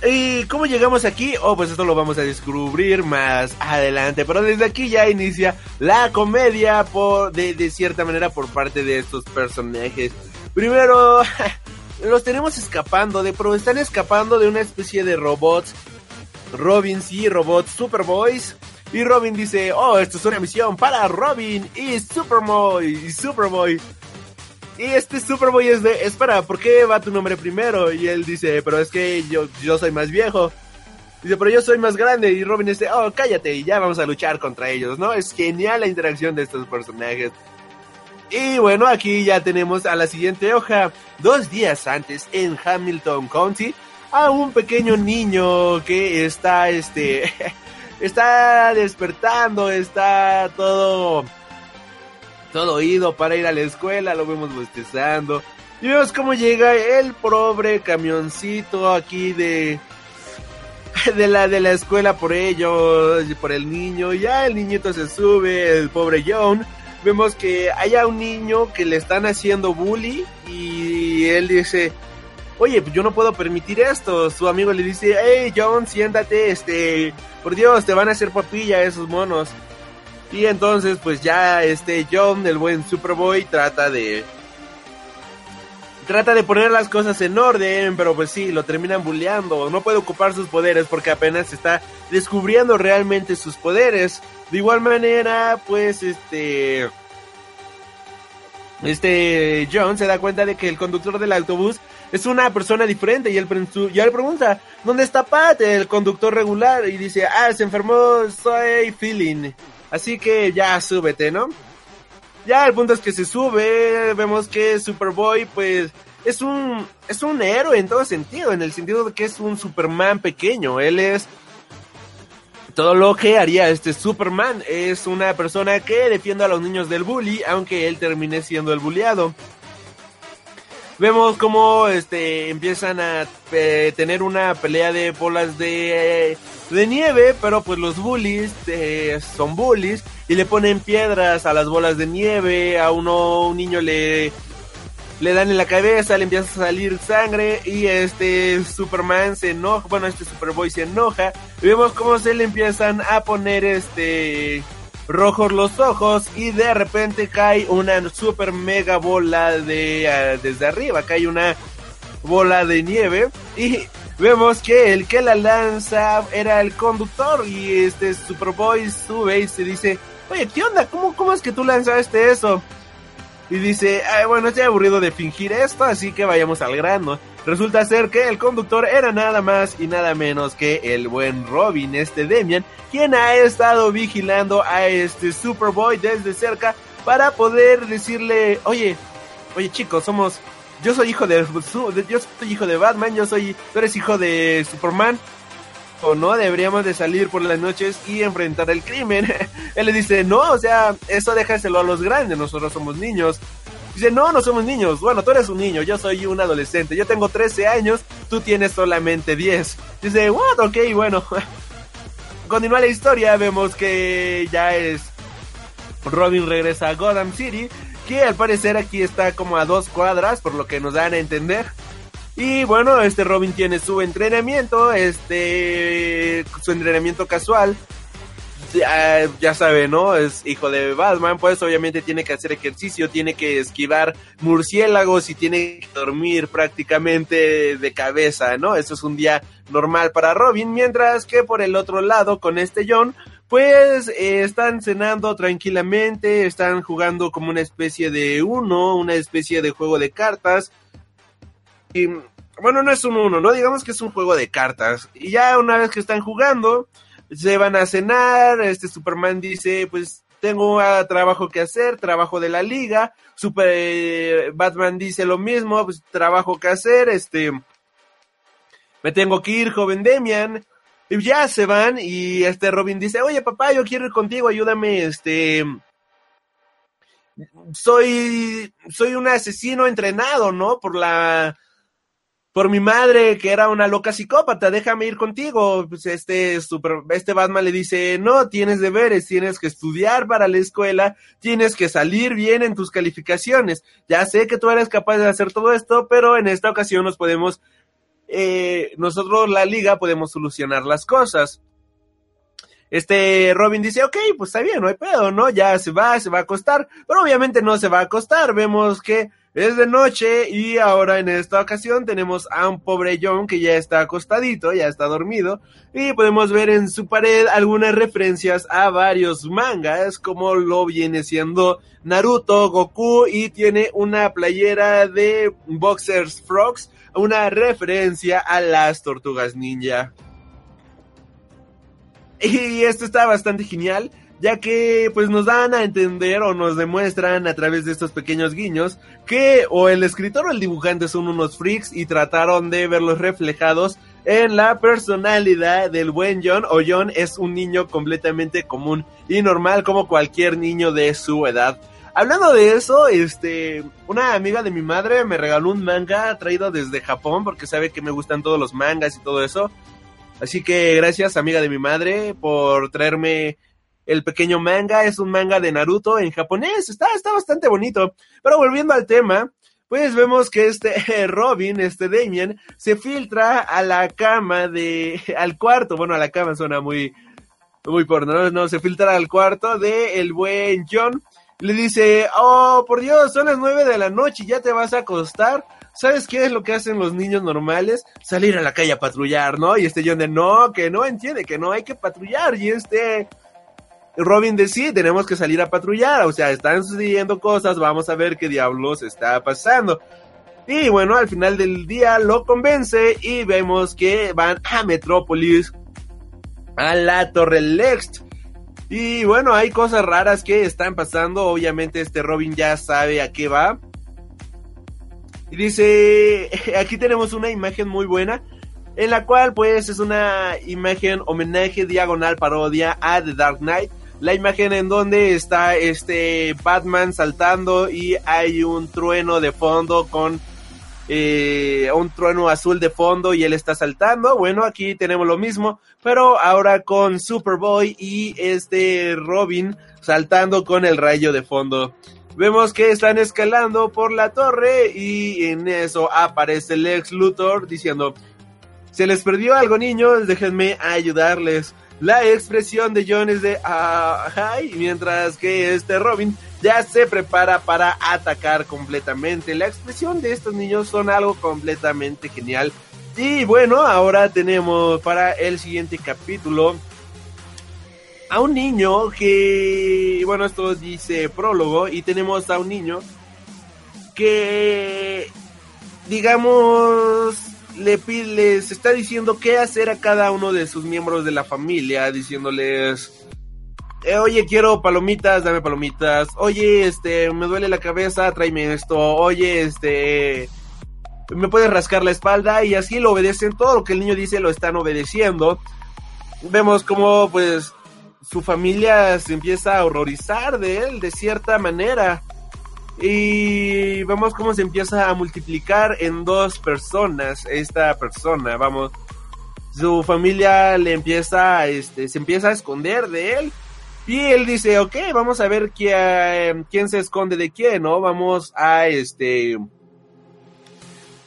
¿Y cómo llegamos aquí? Oh, pues esto lo vamos a descubrir más adelante. Pero desde aquí ya inicia la comedia por, de, cierta manera por parte de estos personajes. Primero, los tenemos escapando de, pero están escapando de una especie de robots. Robin sí, robots Superboys. Y Robin dice, oh, esto es una misión para Robin y Superboy y Superboy. Y este Superboy es de, espera, ¿por qué va tu nombre primero? Y él dice, pero es que yo, yo soy más viejo. Dice, pero yo soy más grande. Y Robin dice, oh, cállate y ya vamos a luchar contra ellos, ¿no? Es genial la interacción de estos personajes. Y bueno, aquí ya tenemos a la siguiente hoja. Dos días antes, en Hamilton County, a un pequeño niño que está, este, está despertando, está todo todo oído para ir a la escuela, lo vemos bostezando. Y vemos cómo llega el pobre camioncito aquí de de la de la escuela por ellos, por el niño. Ya el niñito se sube, el pobre John. Vemos que hay a un niño que le están haciendo bully y él dice, "Oye, pues yo no puedo permitir esto." Su amigo le dice, "Hey, John, siéntate, este, por Dios, te van a hacer papilla esos monos." Y entonces, pues ya este John, el buen Superboy, trata de. Trata de poner las cosas en orden, pero pues sí, lo terminan bulleando. No puede ocupar sus poderes porque apenas está descubriendo realmente sus poderes. De igual manera, pues este. Este John se da cuenta de que el conductor del autobús es una persona diferente y él, le pregunta, ¿dónde está Pat, el conductor regular? Y dice, ah, se enfermó, soy feeling. Así que ya súbete, ¿no? Ya el punto es que se sube, vemos que Superboy pues es un es un héroe en todo sentido, en el sentido de que es un Superman pequeño, él es todo lo que haría este Superman, es una persona que defiende a los niños del bully, aunque él termine siendo el bulliado. Vemos cómo este empiezan a eh, tener una pelea de bolas de de nieve, pero pues los bullies eh, son bullies y le ponen piedras a las bolas de nieve, a uno, un niño le, le dan en la cabeza, le empieza a salir sangre y este Superman se enoja, bueno, este Superboy se enoja y vemos cómo se le empiezan a poner este rojos los ojos y de repente cae una super mega bola de ah, desde arriba, cae una bola de nieve y vemos que el que la lanza era el conductor y este Superboy sube y se dice, oye, ¿qué onda? ¿Cómo, cómo es que tú lanzaste eso? Y dice, "Ay, bueno, estoy aburrido de fingir esto, así que vayamos al grano. Resulta ser que el conductor era nada más y nada menos que el buen Robin, este Demian, quien ha estado vigilando a este Superboy desde cerca para poder decirle, oye, oye chicos, somos, yo soy hijo de, yo soy hijo de Batman, yo soy, tú eres hijo de Superman, o no, deberíamos de salir por las noches y enfrentar el crimen. Él le dice, no, o sea, eso déjaselo a los grandes, nosotros somos niños. Dice, no, no somos niños. Bueno, tú eres un niño, yo soy un adolescente. Yo tengo 13 años, tú tienes solamente 10. Dice, what, ok, bueno. Continúa la historia, vemos que ya es... Robin regresa a Gotham City, que al parecer aquí está como a dos cuadras, por lo que nos dan a entender. Y bueno, este Robin tiene su entrenamiento, este, su entrenamiento casual. Ya, ya sabe, ¿no? Es hijo de Batman, pues obviamente tiene que hacer ejercicio, tiene que esquivar murciélagos y tiene que dormir prácticamente de cabeza, ¿no? Eso es un día normal para Robin, mientras que por el otro lado, con este John, pues eh, están cenando tranquilamente, están jugando como una especie de uno, una especie de juego de cartas. Bueno, no es un uno, ¿no? Digamos que es un juego de cartas. Y ya una vez que están jugando, se van a cenar, este Superman dice, pues tengo ah, trabajo que hacer, trabajo de la liga, Super eh, Batman dice lo mismo, pues trabajo que hacer, este me tengo que ir, joven Demian. Y ya se van y este Robin dice, "Oye, papá, yo quiero ir contigo, ayúdame, este soy soy un asesino entrenado, ¿no? Por la por mi madre que era una loca psicópata, déjame ir contigo. Pues este super, este Batman le dice, no, tienes deberes, tienes que estudiar para la escuela, tienes que salir bien en tus calificaciones. Ya sé que tú eres capaz de hacer todo esto, pero en esta ocasión nos podemos, eh, nosotros la liga podemos solucionar las cosas. Este Robin dice, ok, pues está bien, no hay pedo, ¿no? Ya se va, se va a acostar, pero obviamente no se va a acostar, vemos que es de noche y ahora en esta ocasión tenemos a un pobre John que ya está acostadito, ya está dormido y podemos ver en su pared algunas referencias a varios mangas como lo viene siendo Naruto, Goku y tiene una playera de Boxers Frogs, una referencia a las tortugas ninja. Y esto está bastante genial, ya que pues nos dan a entender o nos demuestran a través de estos pequeños guiños que o el escritor o el dibujante son unos freaks y trataron de verlos reflejados en la personalidad del buen John o John es un niño completamente común y normal como cualquier niño de su edad. Hablando de eso, este, una amiga de mi madre me regaló un manga traído desde Japón porque sabe que me gustan todos los mangas y todo eso. Así que gracias amiga de mi madre por traerme el pequeño manga. Es un manga de Naruto en japonés. Está, está bastante bonito. Pero volviendo al tema, pues vemos que este Robin, este Damien, se filtra a la cama de, al cuarto. Bueno, a la cama suena muy, muy porno, ¿no? No, se filtra al cuarto de el buen John. Le dice, oh, por Dios, son las nueve de la noche y ya te vas a acostar. ¿Sabes qué es lo que hacen los niños normales? Salir a la calle a patrullar, ¿no? Y este John de, no, que no entiende, que no hay que patrullar. Y este Robin de, sí, tenemos que salir a patrullar. O sea, están sucediendo cosas, vamos a ver qué diablos está pasando. Y bueno, al final del día lo convence y vemos que van a Metrópolis, a la Torre Lex. Y bueno, hay cosas raras que están pasando. Obviamente este Robin ya sabe a qué va. Y dice, aquí tenemos una imagen muy buena, en la cual pues es una imagen homenaje diagonal parodia a The Dark Knight. La imagen en donde está este Batman saltando y hay un trueno de fondo con eh, un trueno azul de fondo y él está saltando. Bueno, aquí tenemos lo mismo, pero ahora con Superboy y este Robin saltando con el rayo de fondo. Vemos que están escalando por la torre y en eso aparece el ex Luthor diciendo, se les perdió algo niños, déjenme ayudarles. La expresión de John es de ah, ay, mientras que este Robin ya se prepara para atacar completamente. La expresión de estos niños son algo completamente genial. Y bueno, ahora tenemos para el siguiente capítulo a un niño que, bueno, esto dice prólogo y tenemos a un niño que, digamos, le pide, les está diciendo qué hacer a cada uno de sus miembros de la familia, diciéndoles, eh, oye, quiero palomitas, dame palomitas, oye, este, me duele la cabeza, tráeme esto, oye, este, me puedes rascar la espalda y así lo obedecen, todo lo que el niño dice lo están obedeciendo. Vemos como, pues, su familia se empieza a horrorizar de él de cierta manera. Y vemos cómo se empieza a multiplicar en dos personas esta persona, vamos. Su familia le empieza, este, se empieza a esconder de él. Y él dice, ok, vamos a ver quién, quién se esconde de quién, ¿no? Vamos a, este,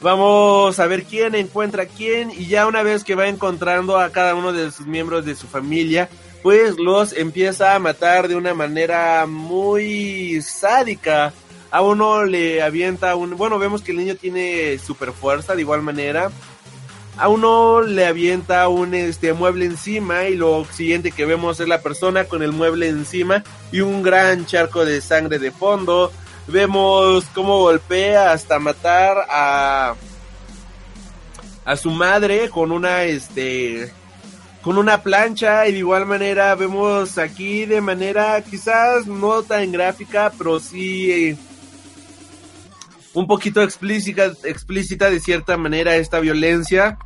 vamos a ver quién encuentra a quién. Y ya una vez que va encontrando a cada uno de sus miembros de su familia, pues los empieza a matar de una manera muy sádica a uno le avienta un, bueno, vemos que el niño tiene super fuerza de igual manera. A uno le avienta un este mueble encima y lo siguiente que vemos es la persona con el mueble encima y un gran charco de sangre de fondo. Vemos cómo golpea hasta matar a a su madre con una este con una plancha y de igual manera vemos aquí de manera quizás no tan gráfica, pero sí un poquito explícita, explícita de cierta manera esta violencia.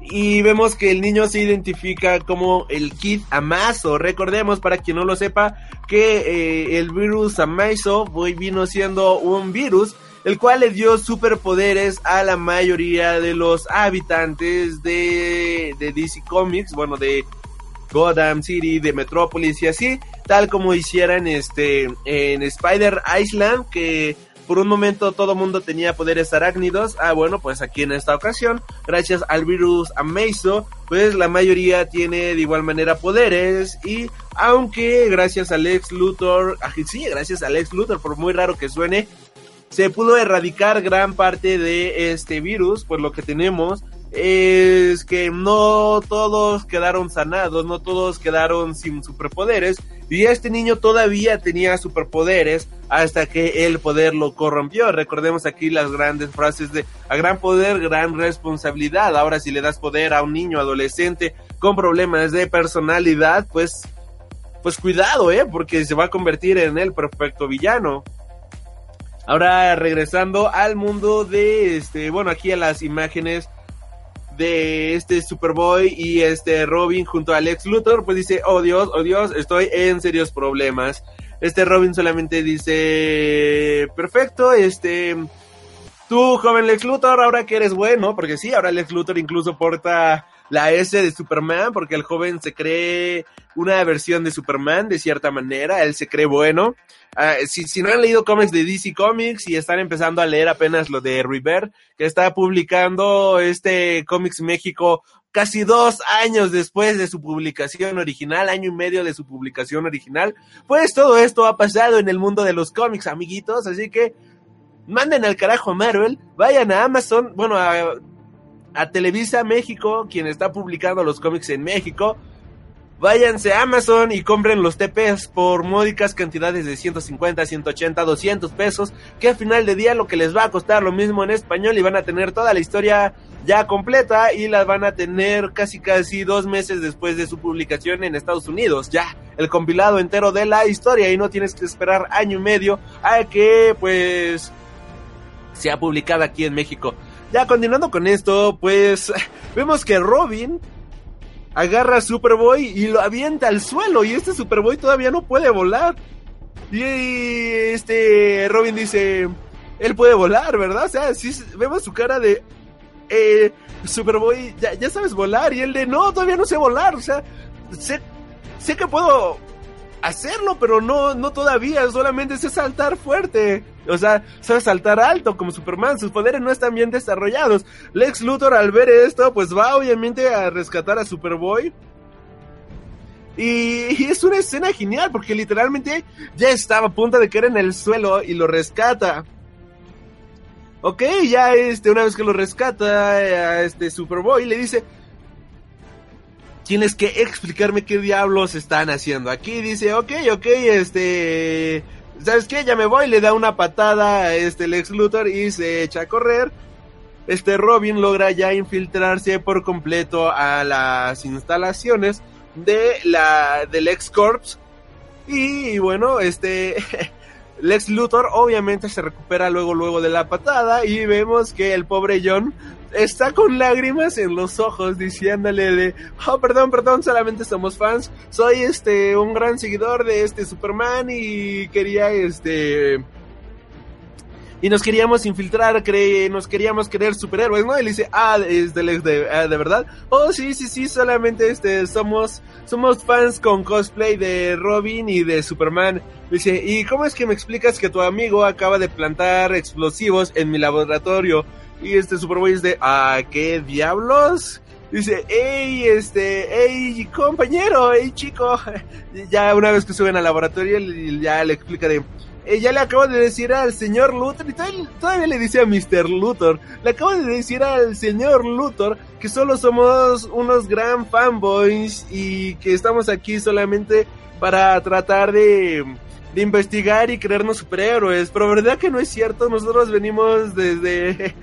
Y vemos que el niño se identifica como el Kid Amazo. Recordemos, para quien no lo sepa, que eh, el virus Amazo vino siendo un virus el cual le dio superpoderes a la mayoría de los habitantes de, de DC Comics, bueno, de Gotham City, de Metrópolis y así, tal como hicieran este en Spider Island, que por un momento todo mundo tenía poderes arácnidos. Ah, bueno, pues aquí en esta ocasión, gracias al virus Amazo, pues la mayoría tiene de igual manera poderes. Y aunque gracias al ex Luthor, ah, sí, gracias al ex Luthor, por muy raro que suene, se pudo erradicar gran parte de este virus, pues lo que tenemos es que no todos quedaron sanados, no todos quedaron sin superpoderes, y este niño todavía tenía superpoderes hasta que el poder lo corrompió. Recordemos aquí las grandes frases de a gran poder, gran responsabilidad. Ahora si le das poder a un niño adolescente con problemas de personalidad, pues pues cuidado, eh, porque se va a convertir en el perfecto villano. Ahora regresando al mundo de este, bueno, aquí a las imágenes de este Superboy y este Robin junto a Lex Luthor, pues dice, oh Dios, oh Dios, estoy en serios problemas. Este Robin solamente dice, perfecto, este, tú joven Lex Luthor, ahora que eres bueno, porque sí, ahora Lex Luthor incluso porta la S de Superman, porque el joven se cree una versión de Superman de cierta manera, él se cree bueno. Ah, si, si, no han leído cómics de DC Comics y están empezando a leer apenas lo de River, que está publicando este Comics México casi dos años después de su publicación original, año y medio de su publicación original, pues todo esto ha pasado en el mundo de los cómics, amiguitos, así que manden al carajo a Marvel, vayan a Amazon, bueno, a a Televisa México, quien está publicando los cómics en México. Váyanse a Amazon y compren los TPs por módicas cantidades de 150, 180, 200 pesos, que al final de día lo que les va a costar lo mismo en español y van a tener toda la historia ya completa y la van a tener casi casi dos meses después de su publicación en Estados Unidos. Ya, el compilado entero de la historia y no tienes que esperar año y medio a que pues sea publicada aquí en México. Ya continuando con esto, pues vemos que Robin agarra a Superboy y lo avienta al suelo y este Superboy todavía no puede volar. Y este Robin dice, él puede volar, ¿verdad? O sea, sí vemos su cara de eh, Superboy, ya, sabes volar y él de, no, todavía no sé volar, o sea, sé, sé que puedo hacerlo, pero no, no todavía, solamente sé saltar fuerte. O sea, sabe saltar alto como Superman, sus poderes no están bien desarrollados. Lex Luthor al ver esto, pues va obviamente a rescatar a Superboy. Y, es una escena genial porque literalmente ya estaba a punto de caer en el suelo y lo rescata. Ok, ya este, una vez que lo rescata eh, a este Superboy, le dice, tienes que explicarme qué diablos están haciendo. Aquí dice, ok, ok, este, ¿sabes qué? Ya me voy, le da una patada a este Lex Luthor y se echa a correr. Este Robin logra ya infiltrarse por completo a las instalaciones de la del Lex Corps. Y bueno, este Lex Luthor obviamente se recupera luego luego de la patada y vemos que el pobre John está con lágrimas en los ojos diciéndole de, oh, perdón, perdón, solamente somos fans, soy este un gran seguidor de este Superman y quería este y nos queríamos infiltrar, cre nos queríamos creer superhéroes, ¿no? Y le dice, ah, es de, ah, de verdad. Oh, sí, sí, sí, solamente este, somos, somos fans con cosplay de Robin y de Superman. Dice, ¿y cómo es que me explicas que tu amigo acaba de plantar explosivos en mi laboratorio? Y este Superboy es de, ah, ¿qué diablos? Dice, hey, este, hey, compañero, hey, chico. ya una vez que suben al laboratorio, ya le explica de, eh, ya le acabo de decir al señor Luthor, y todavía, todavía, le dice a Mr. Luthor, le acabo de decir al señor Luthor que solo somos unos gran fanboys y que estamos aquí solamente para tratar de, de investigar y creernos superhéroes. Pero verdad que no es cierto, nosotros venimos desde...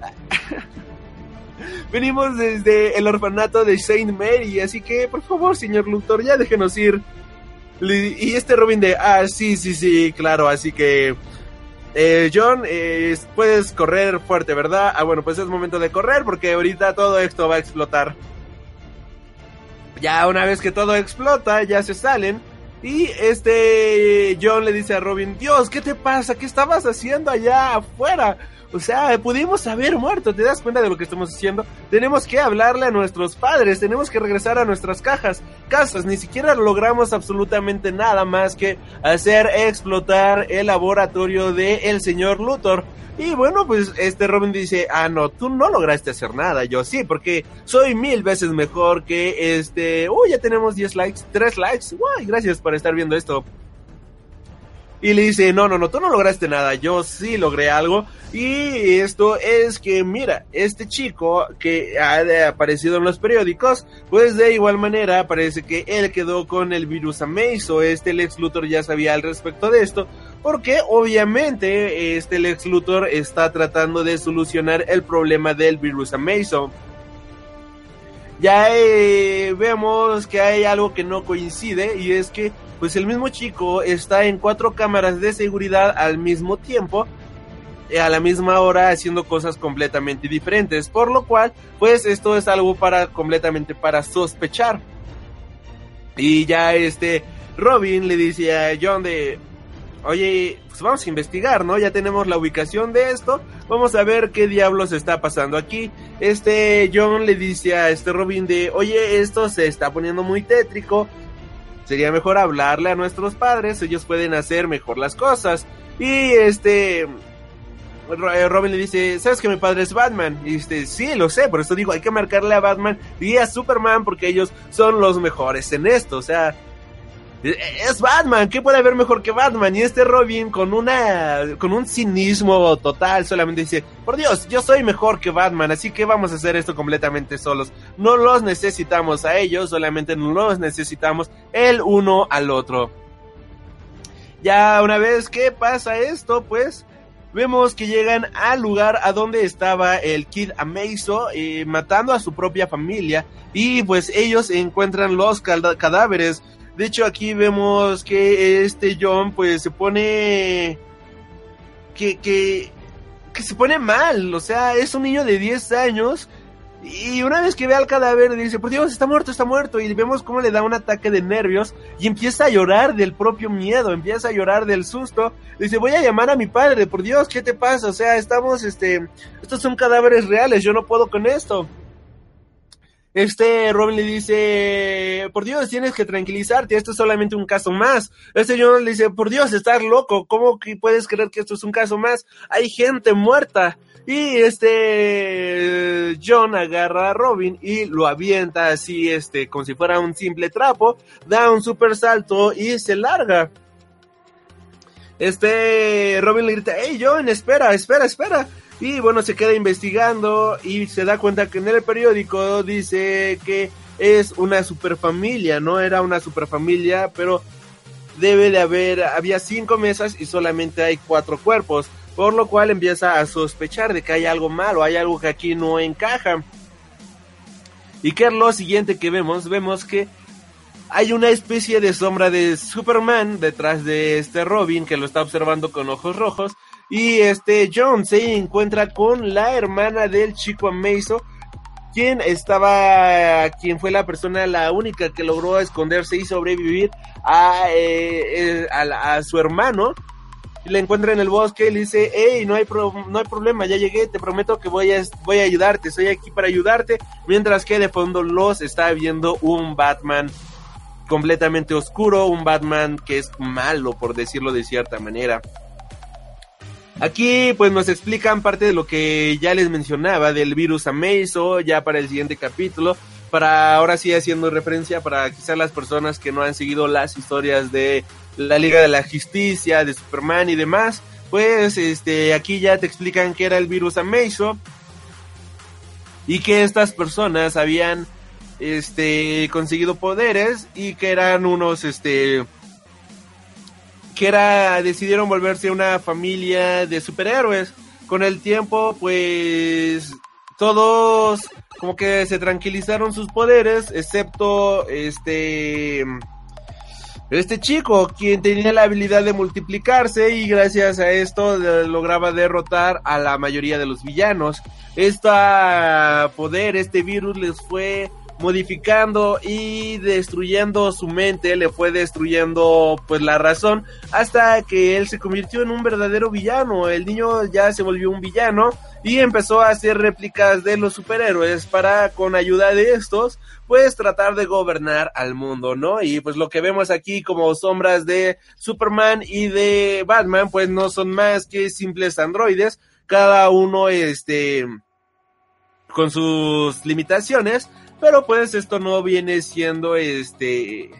venimos desde el orfanato de Saint Mary, así que por favor, señor Luthor, ya déjenos ir. Y este Robin de, ah, sí, sí, sí, claro, así que... Eh, John, eh, puedes correr fuerte, ¿verdad? Ah, bueno, pues es momento de correr porque ahorita todo esto va a explotar. Ya una vez que todo explota, ya se salen. Y este John le dice a Robin, Dios, ¿qué te pasa? ¿Qué estabas haciendo allá afuera? O sea, pudimos haber muerto, ¿te das cuenta de lo que estamos haciendo? Tenemos que hablarle a nuestros padres, tenemos que regresar a nuestras cajas, casas, ni siquiera logramos absolutamente nada más que hacer explotar el laboratorio de señor Luthor. Y bueno, pues este Robin dice, ah, no, tú no lograste hacer nada, yo sí, porque soy mil veces mejor que este... Uy, ya tenemos 10 likes, 3 likes, guay, gracias por estar viendo esto. Y le dice, no, no, no, tú no lograste nada, yo sí logré algo. Y esto es que, mira, este chico que ha aparecido en los periódicos, pues de igual manera parece que él quedó con el virus Amazo. Este Lex Luthor ya sabía al respecto de esto, porque obviamente este Lex Luthor está tratando de solucionar el problema del virus Amazo. Ya eh, vemos que hay algo que no coincide y es que pues el mismo chico está en cuatro cámaras de seguridad al mismo tiempo, eh, a la misma hora haciendo cosas completamente diferentes, por lo cual, pues esto es algo para completamente para sospechar. Y ya este Robin le dice a John de, oye, pues vamos a investigar, ¿no? Ya tenemos la ubicación de esto, vamos a ver qué diablos está pasando aquí. Este John le dice a este Robin de, oye, esto se está poniendo muy tétrico, sería mejor hablarle a nuestros padres, ellos pueden hacer mejor las cosas. Y este Robin le dice, ¿sabes que mi padre es Batman? Y dice, sí, lo sé, por eso digo, hay que marcarle a Batman y a Superman porque ellos son los mejores en esto, o sea, es Batman, ¿qué puede haber mejor que Batman? Y este Robin con una con un cinismo total solamente dice, "Por Dios, yo soy mejor que Batman, así que vamos a hacer esto completamente solos. No los necesitamos a ellos, solamente los necesitamos el uno al otro." Ya una vez que pasa esto, pues vemos que llegan al lugar a donde estaba el Kid Amazo eh, matando a su propia familia y pues ellos encuentran los cadáveres de hecho, aquí vemos que este John, pues, se pone. Que, que, se pone mal. O sea, es un niño de 10 años. Y una vez que ve al cadáver, dice: Por Dios, está muerto, está muerto. Y vemos cómo le da un ataque de nervios. Y empieza a llorar del propio miedo. Empieza a llorar del susto. Dice: Voy a llamar a mi padre. Por Dios, ¿qué te pasa? O sea, estamos, este. Estos son cadáveres reales. Yo no puedo con esto. Este Robin le dice, por Dios, tienes que tranquilizarte, esto es solamente un caso más. Este John le dice, por Dios, estás loco, ¿cómo que puedes creer que esto es un caso más? Hay gente muerta. Y este John agarra a Robin y lo avienta así, este, como si fuera un simple trapo, da un super salto y se larga. Este Robin le grita, hey John, espera, espera, espera. Y bueno, se queda investigando y se da cuenta que en el periódico dice que es una superfamilia, no era una superfamilia, pero debe de haber, había cinco mesas y solamente hay cuatro cuerpos, por lo cual empieza a sospechar de que hay algo malo, hay algo que aquí no encaja. ¿Y qué es lo siguiente que vemos? Vemos que hay una especie de sombra de Superman detrás de este Robin que lo está observando con ojos rojos y este John se encuentra con la hermana del chico Amazo, quien estaba, quien fue la persona, la única que logró esconderse y sobrevivir a, eh, eh, a, su hermano. La encuentra en el bosque y le dice, hey, no hay, pro no hay problema, ya llegué, te prometo que voy a, voy a ayudarte, estoy aquí para ayudarte. Mientras que de fondo los está viendo un Batman completamente oscuro, un Batman que es malo, por decirlo de cierta manera. Aquí pues nos explican parte de lo que ya les mencionaba del virus Amazo ya para el siguiente capítulo, para ahora sí haciendo referencia para quizás las personas que no han seguido las historias de la Liga de la Justicia, de Superman y demás, pues este aquí ya te explican que era el virus Amazo y que estas personas habían este conseguido poderes y que eran unos este que era decidieron volverse una familia de superhéroes. Con el tiempo, pues todos como que se tranquilizaron sus poderes, excepto este este chico, quien tenía la habilidad de multiplicarse y gracias a esto lograba derrotar a la mayoría de los villanos. Este poder, este virus les fue modificando y destruyendo su mente, le fue destruyendo pues la razón hasta que él se convirtió en un verdadero villano. El niño ya se volvió un villano y empezó a hacer réplicas de los superhéroes para con ayuda de estos pues tratar de gobernar al mundo, ¿no? Y pues lo que vemos aquí como sombras de Superman y de Batman pues no son más que simples androides, cada uno este con sus limitaciones, pero pues esto no viene siendo este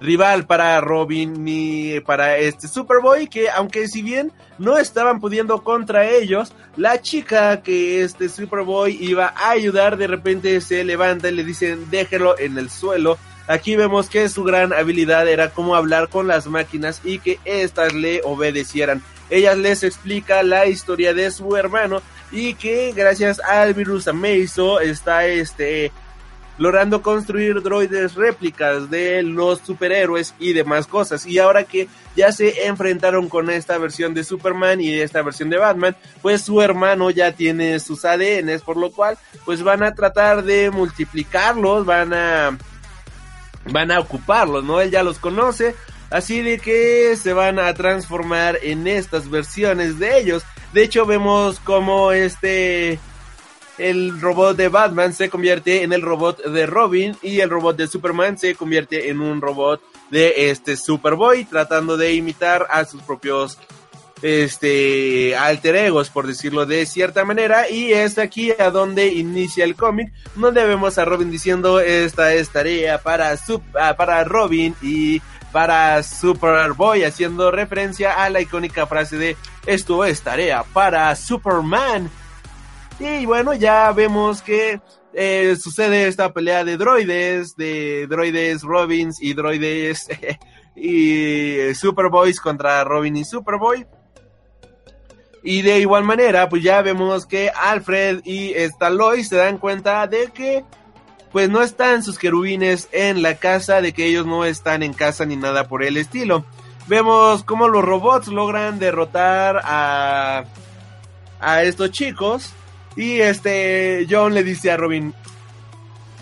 rival para Robin ni para este Superboy que aunque si bien no estaban pudiendo contra ellos, la chica que este Superboy iba a ayudar de repente se levanta y le dicen déjelo en el suelo. Aquí vemos que su gran habilidad era cómo hablar con las máquinas y que éstas le obedecieran. Ella les explica la historia de su hermano y que gracias al virus Amazo está este logrando construir droides réplicas de los superhéroes y demás cosas. Y ahora que ya se enfrentaron con esta versión de Superman y esta versión de Batman, pues su hermano ya tiene sus ADNs, por lo cual pues van a tratar de multiplicarlos, van a van a ocuparlos, ¿no? Él ya los conoce, así de que se van a transformar en estas versiones de ellos. De hecho, vemos como este el robot de Batman se convierte en el robot de Robin y el robot de Superman se convierte en un robot de este Superboy tratando de imitar a sus propios este alter egos por decirlo de cierta manera. Y es aquí a donde inicia el cómic donde vemos a Robin diciendo esta es tarea para ah, para Robin y para Superboy haciendo referencia a la icónica frase de esto es tarea para Superman y bueno, ya vemos que eh, sucede esta pelea de droides, de droides Robins y droides y Superboys contra Robin y Superboy. Y de igual manera, pues ya vemos que Alfred y Staloy se dan cuenta de que pues no están sus querubines en la casa, de que ellos no están en casa ni nada por el estilo. Vemos cómo los robots logran derrotar a, a estos chicos y este, John le dice a Robin,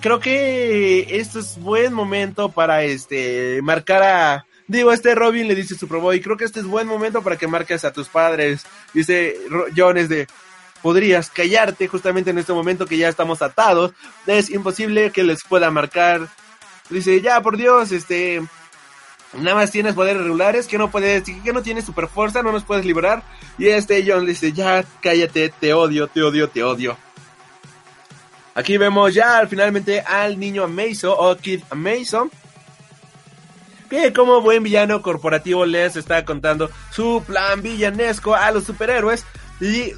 creo que esto es buen momento para este, marcar a, digo, este Robin le dice a Superboy, creo que este es buen momento para que marques a tus padres. Dice John es de, podrías callarte justamente en este momento que ya estamos atados. Es imposible que les pueda marcar. Dice, ya por Dios, este, nada más tienes poderes regulares, que no puedes, que no tienes super fuerza, no nos puedes librar. Y este John dice, ya cállate, te odio, te odio, te odio. Aquí vemos ya finalmente al niño Mason o Kid Mason. Que como buen villano corporativo les está contando su plan villanesco a los superhéroes. Y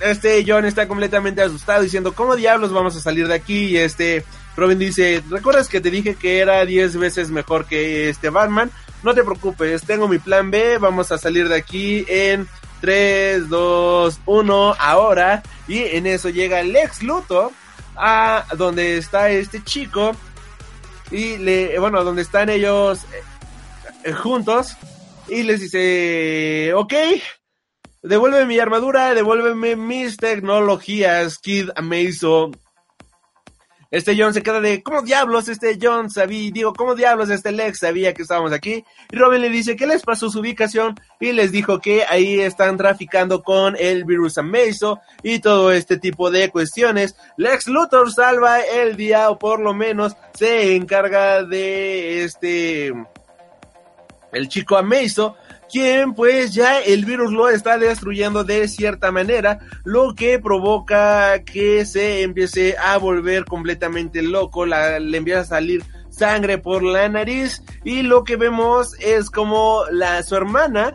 este John está completamente asustado diciendo, ¿cómo diablos vamos a salir de aquí? Y este Robin dice, ¿recuerdas que te dije que era 10 veces mejor que este Batman? No te preocupes, tengo mi plan B, vamos a salir de aquí en 3, 2, 1, ahora. Y en eso llega Lex Luthor a donde está este chico y le, bueno, donde están ellos eh, juntos y les dice, ok, devuélveme mi armadura, devuélveme mis tecnologías, Kid Amazo. Este John se queda de, ¿cómo diablos este John sabía? Digo, ¿cómo diablos este Lex sabía que estábamos aquí? Y Robin le dice que les pasó su ubicación y les dijo que ahí están traficando con el virus Amazo y todo este tipo de cuestiones. Lex Luthor salva el día o por lo menos se encarga de este, el chico Amazo quien pues ya el virus lo está destruyendo de cierta manera, lo que provoca que se empiece a volver completamente loco, le empieza a salir sangre por la nariz y lo que vemos es como su hermana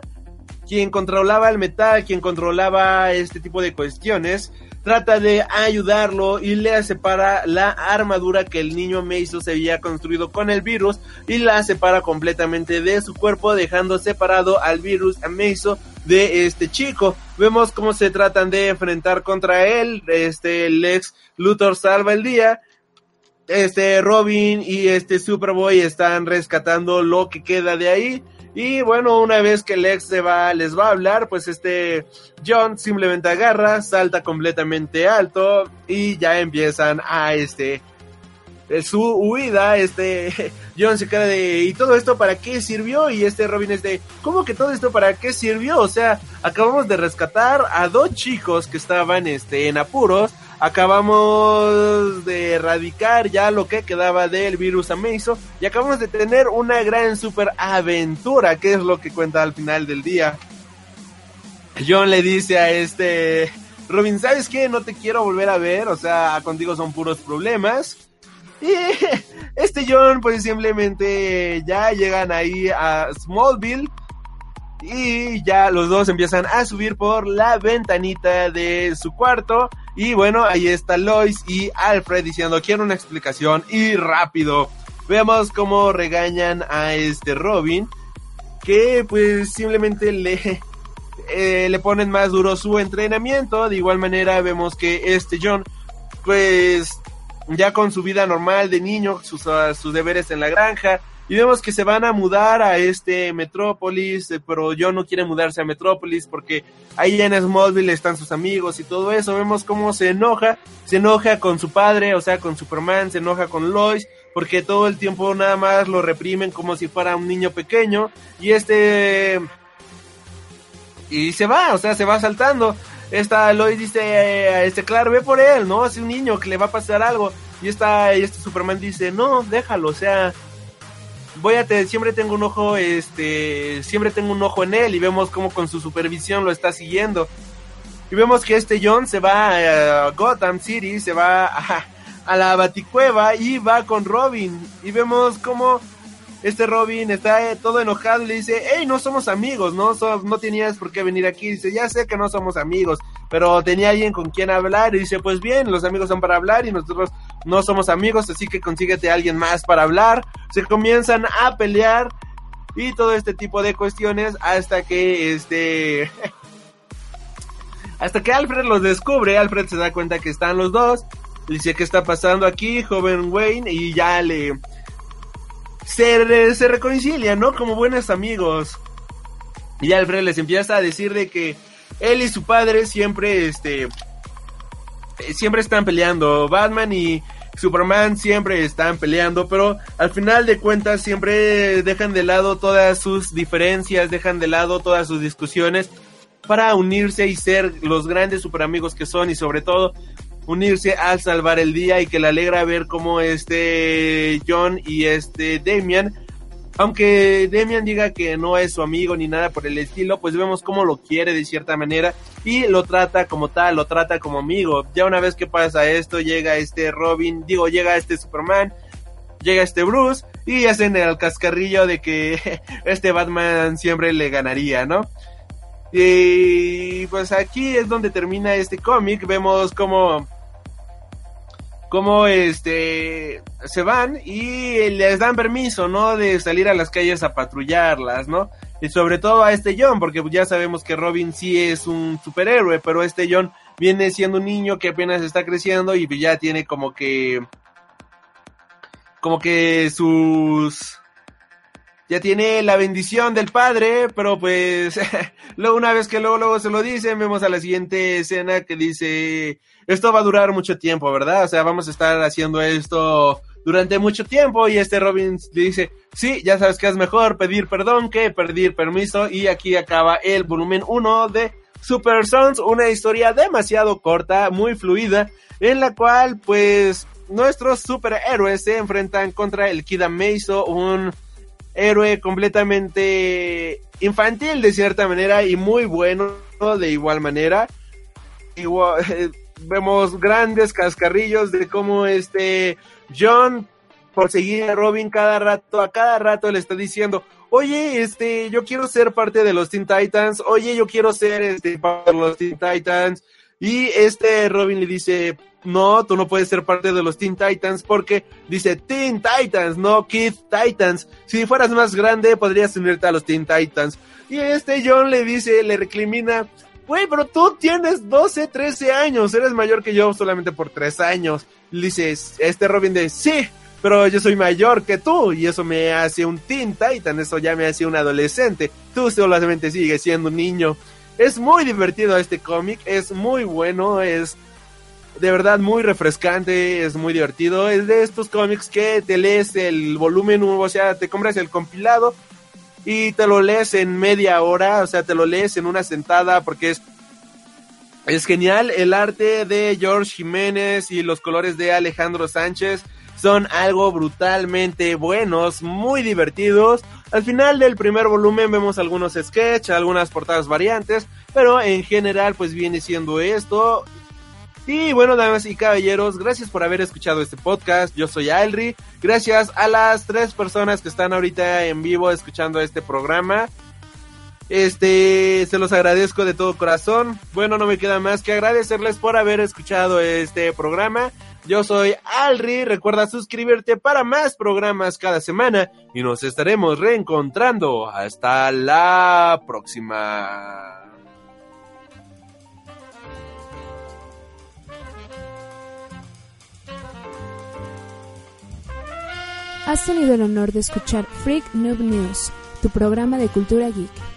quien controlaba el metal, quien controlaba este tipo de cuestiones, trata de ayudarlo y le separa la armadura que el niño Meiso se había construido con el virus y la separa completamente de su cuerpo, dejando separado al virus Meiso de este chico. Vemos cómo se tratan de enfrentar contra él. Este Lex Luthor salva el día. Este Robin y este Superboy están rescatando lo que queda de ahí. Y bueno, una vez que Lex se va, les va a hablar, pues este John simplemente agarra, salta completamente alto y ya empiezan a este su huida, este John se queda de ¿y todo esto para qué sirvió? Y este Robin es de ¿cómo que todo esto para qué sirvió? O sea, acabamos de rescatar a dos chicos que estaban este en apuros, acabamos de erradicar ya lo que quedaba del virus Amazo y acabamos de tener una gran super aventura, que es lo que cuenta al final del día. John le dice a este Robin, ¿sabes qué? No te quiero volver a ver, o sea, contigo son puros problemas. Y este John, pues simplemente ya llegan ahí a Smallville. Y ya los dos empiezan a subir por la ventanita de su cuarto. Y bueno, ahí está Lois y Alfred diciendo, quiero una explicación y rápido. Veamos cómo regañan a este Robin. Que pues simplemente le, eh, le ponen más duro su entrenamiento. De igual manera vemos que este John pues ya con su vida normal de niño, sus, uh, sus deberes en la granja, y vemos que se van a mudar a este Metrópolis, eh, pero John no quiere mudarse a Metrópolis porque ahí en Smallville están sus amigos y todo eso. Vemos cómo se enoja, se enoja con su padre, o sea, con Superman, se enoja con Lois, porque todo el tiempo nada más lo reprimen como si fuera un niño pequeño. Y este... Y se va, o sea, se va saltando. Esta Lois dice, eh, este, claro, ve por él, ¿no? Es un niño que le va a pasar algo. Y esta, este Superman dice, no, déjalo, o sea, voy a te, siempre tengo un ojo, este, siempre tengo un ojo en él y vemos cómo con su supervisión lo está siguiendo. Y vemos que este John se va a Gotham City, se va a, a la Baticueva y va con Robin. Y vemos cómo este Robin está eh, todo enojado y le dice, hey, no somos amigos, ¿no? No tenías por qué venir aquí. Dice, ya sé que no somos amigos, pero tenía alguien con quien hablar. Y dice, pues bien, los amigos son para hablar y nosotros no somos amigos, así que consíguete a alguien más para hablar. Se comienzan a pelear y todo este tipo de cuestiones hasta que este... hasta que Alfred los descubre, Alfred se da cuenta que están los dos. Dice, ¿qué está pasando aquí, joven Wayne? Y ya le se, se reconcilian, ¿no? Como buenos amigos. Y Alfred les empieza a decir de que él y su padre siempre, este, siempre están peleando. Batman y Superman siempre están peleando, pero al final de cuentas siempre dejan de lado todas sus diferencias, dejan de lado todas sus discusiones para unirse y ser los grandes super amigos que son y sobre todo unirse al salvar el día y que le alegra ver cómo este John y este Damian aunque Demian diga que no es su amigo ni nada por el estilo, pues vemos cómo lo quiere de cierta manera y lo trata como tal, lo trata como amigo. Ya una vez que pasa esto, llega este Robin, digo, llega este Superman, llega este Bruce y hacen el cascarrillo de que este Batman siempre le ganaría, ¿no? Y pues aquí es donde termina este cómic, vemos cómo cómo este se van y les dan permiso, ¿no? De salir a las calles a patrullarlas, ¿no? Y sobre todo a este John, porque ya sabemos que Robin sí es un superhéroe, pero este John viene siendo un niño que apenas está creciendo y ya tiene como que como que sus ya tiene la bendición del padre, pero pues luego una vez que luego luego se lo dicen, vemos a la siguiente escena que dice esto va a durar mucho tiempo, ¿verdad? O sea, vamos a estar haciendo esto durante mucho tiempo y este Robin dice, sí, ya sabes que es mejor pedir perdón que pedir permiso y aquí acaba el volumen 1 de Super Sons, una historia demasiado corta, muy fluida, en la cual pues nuestros superhéroes se enfrentan contra el Kid Meizo, un héroe completamente infantil de cierta manera y muy bueno de igual manera. Vemos grandes cascarrillos de cómo este John por seguir a Robin cada rato, a cada rato le está diciendo, oye, este, yo quiero ser parte de los Teen Titans, oye, yo quiero ser este parte de los Teen Titans, y este Robin le dice, no, tú no puedes ser parte de los Teen Titans porque dice Teen Titans, no Kid Titans. Si fueras más grande podrías unirte a los Teen Titans. Y este John le dice, le recrimina, güey, pero tú tienes 12, 13 años, eres mayor que yo solamente por 3 años. Le dices, este Robin de, sí, pero yo soy mayor que tú y eso me hace un Teen Titan, eso ya me hace un adolescente. Tú solamente sigues siendo un niño. Es muy divertido este cómic, es muy bueno, es de verdad muy refrescante, es muy divertido. Es de estos cómics que te lees el volumen, o sea, te compras el compilado y te lo lees en media hora, o sea, te lo lees en una sentada porque es es genial el arte de George Jiménez y los colores de Alejandro Sánchez son algo brutalmente buenos, muy divertidos. Al final del primer volumen vemos algunos sketches, algunas portadas variantes, pero en general pues viene siendo esto. Y bueno, damas y caballeros, gracias por haber escuchado este podcast. Yo soy Alri. Gracias a las tres personas que están ahorita en vivo escuchando este programa. Este, se los agradezco de todo corazón. Bueno, no me queda más que agradecerles por haber escuchado este programa. Yo soy Alri, recuerda suscribirte para más programas cada semana y nos estaremos reencontrando. Hasta la próxima. Has tenido el honor de escuchar Freak Noob News, tu programa de cultura geek.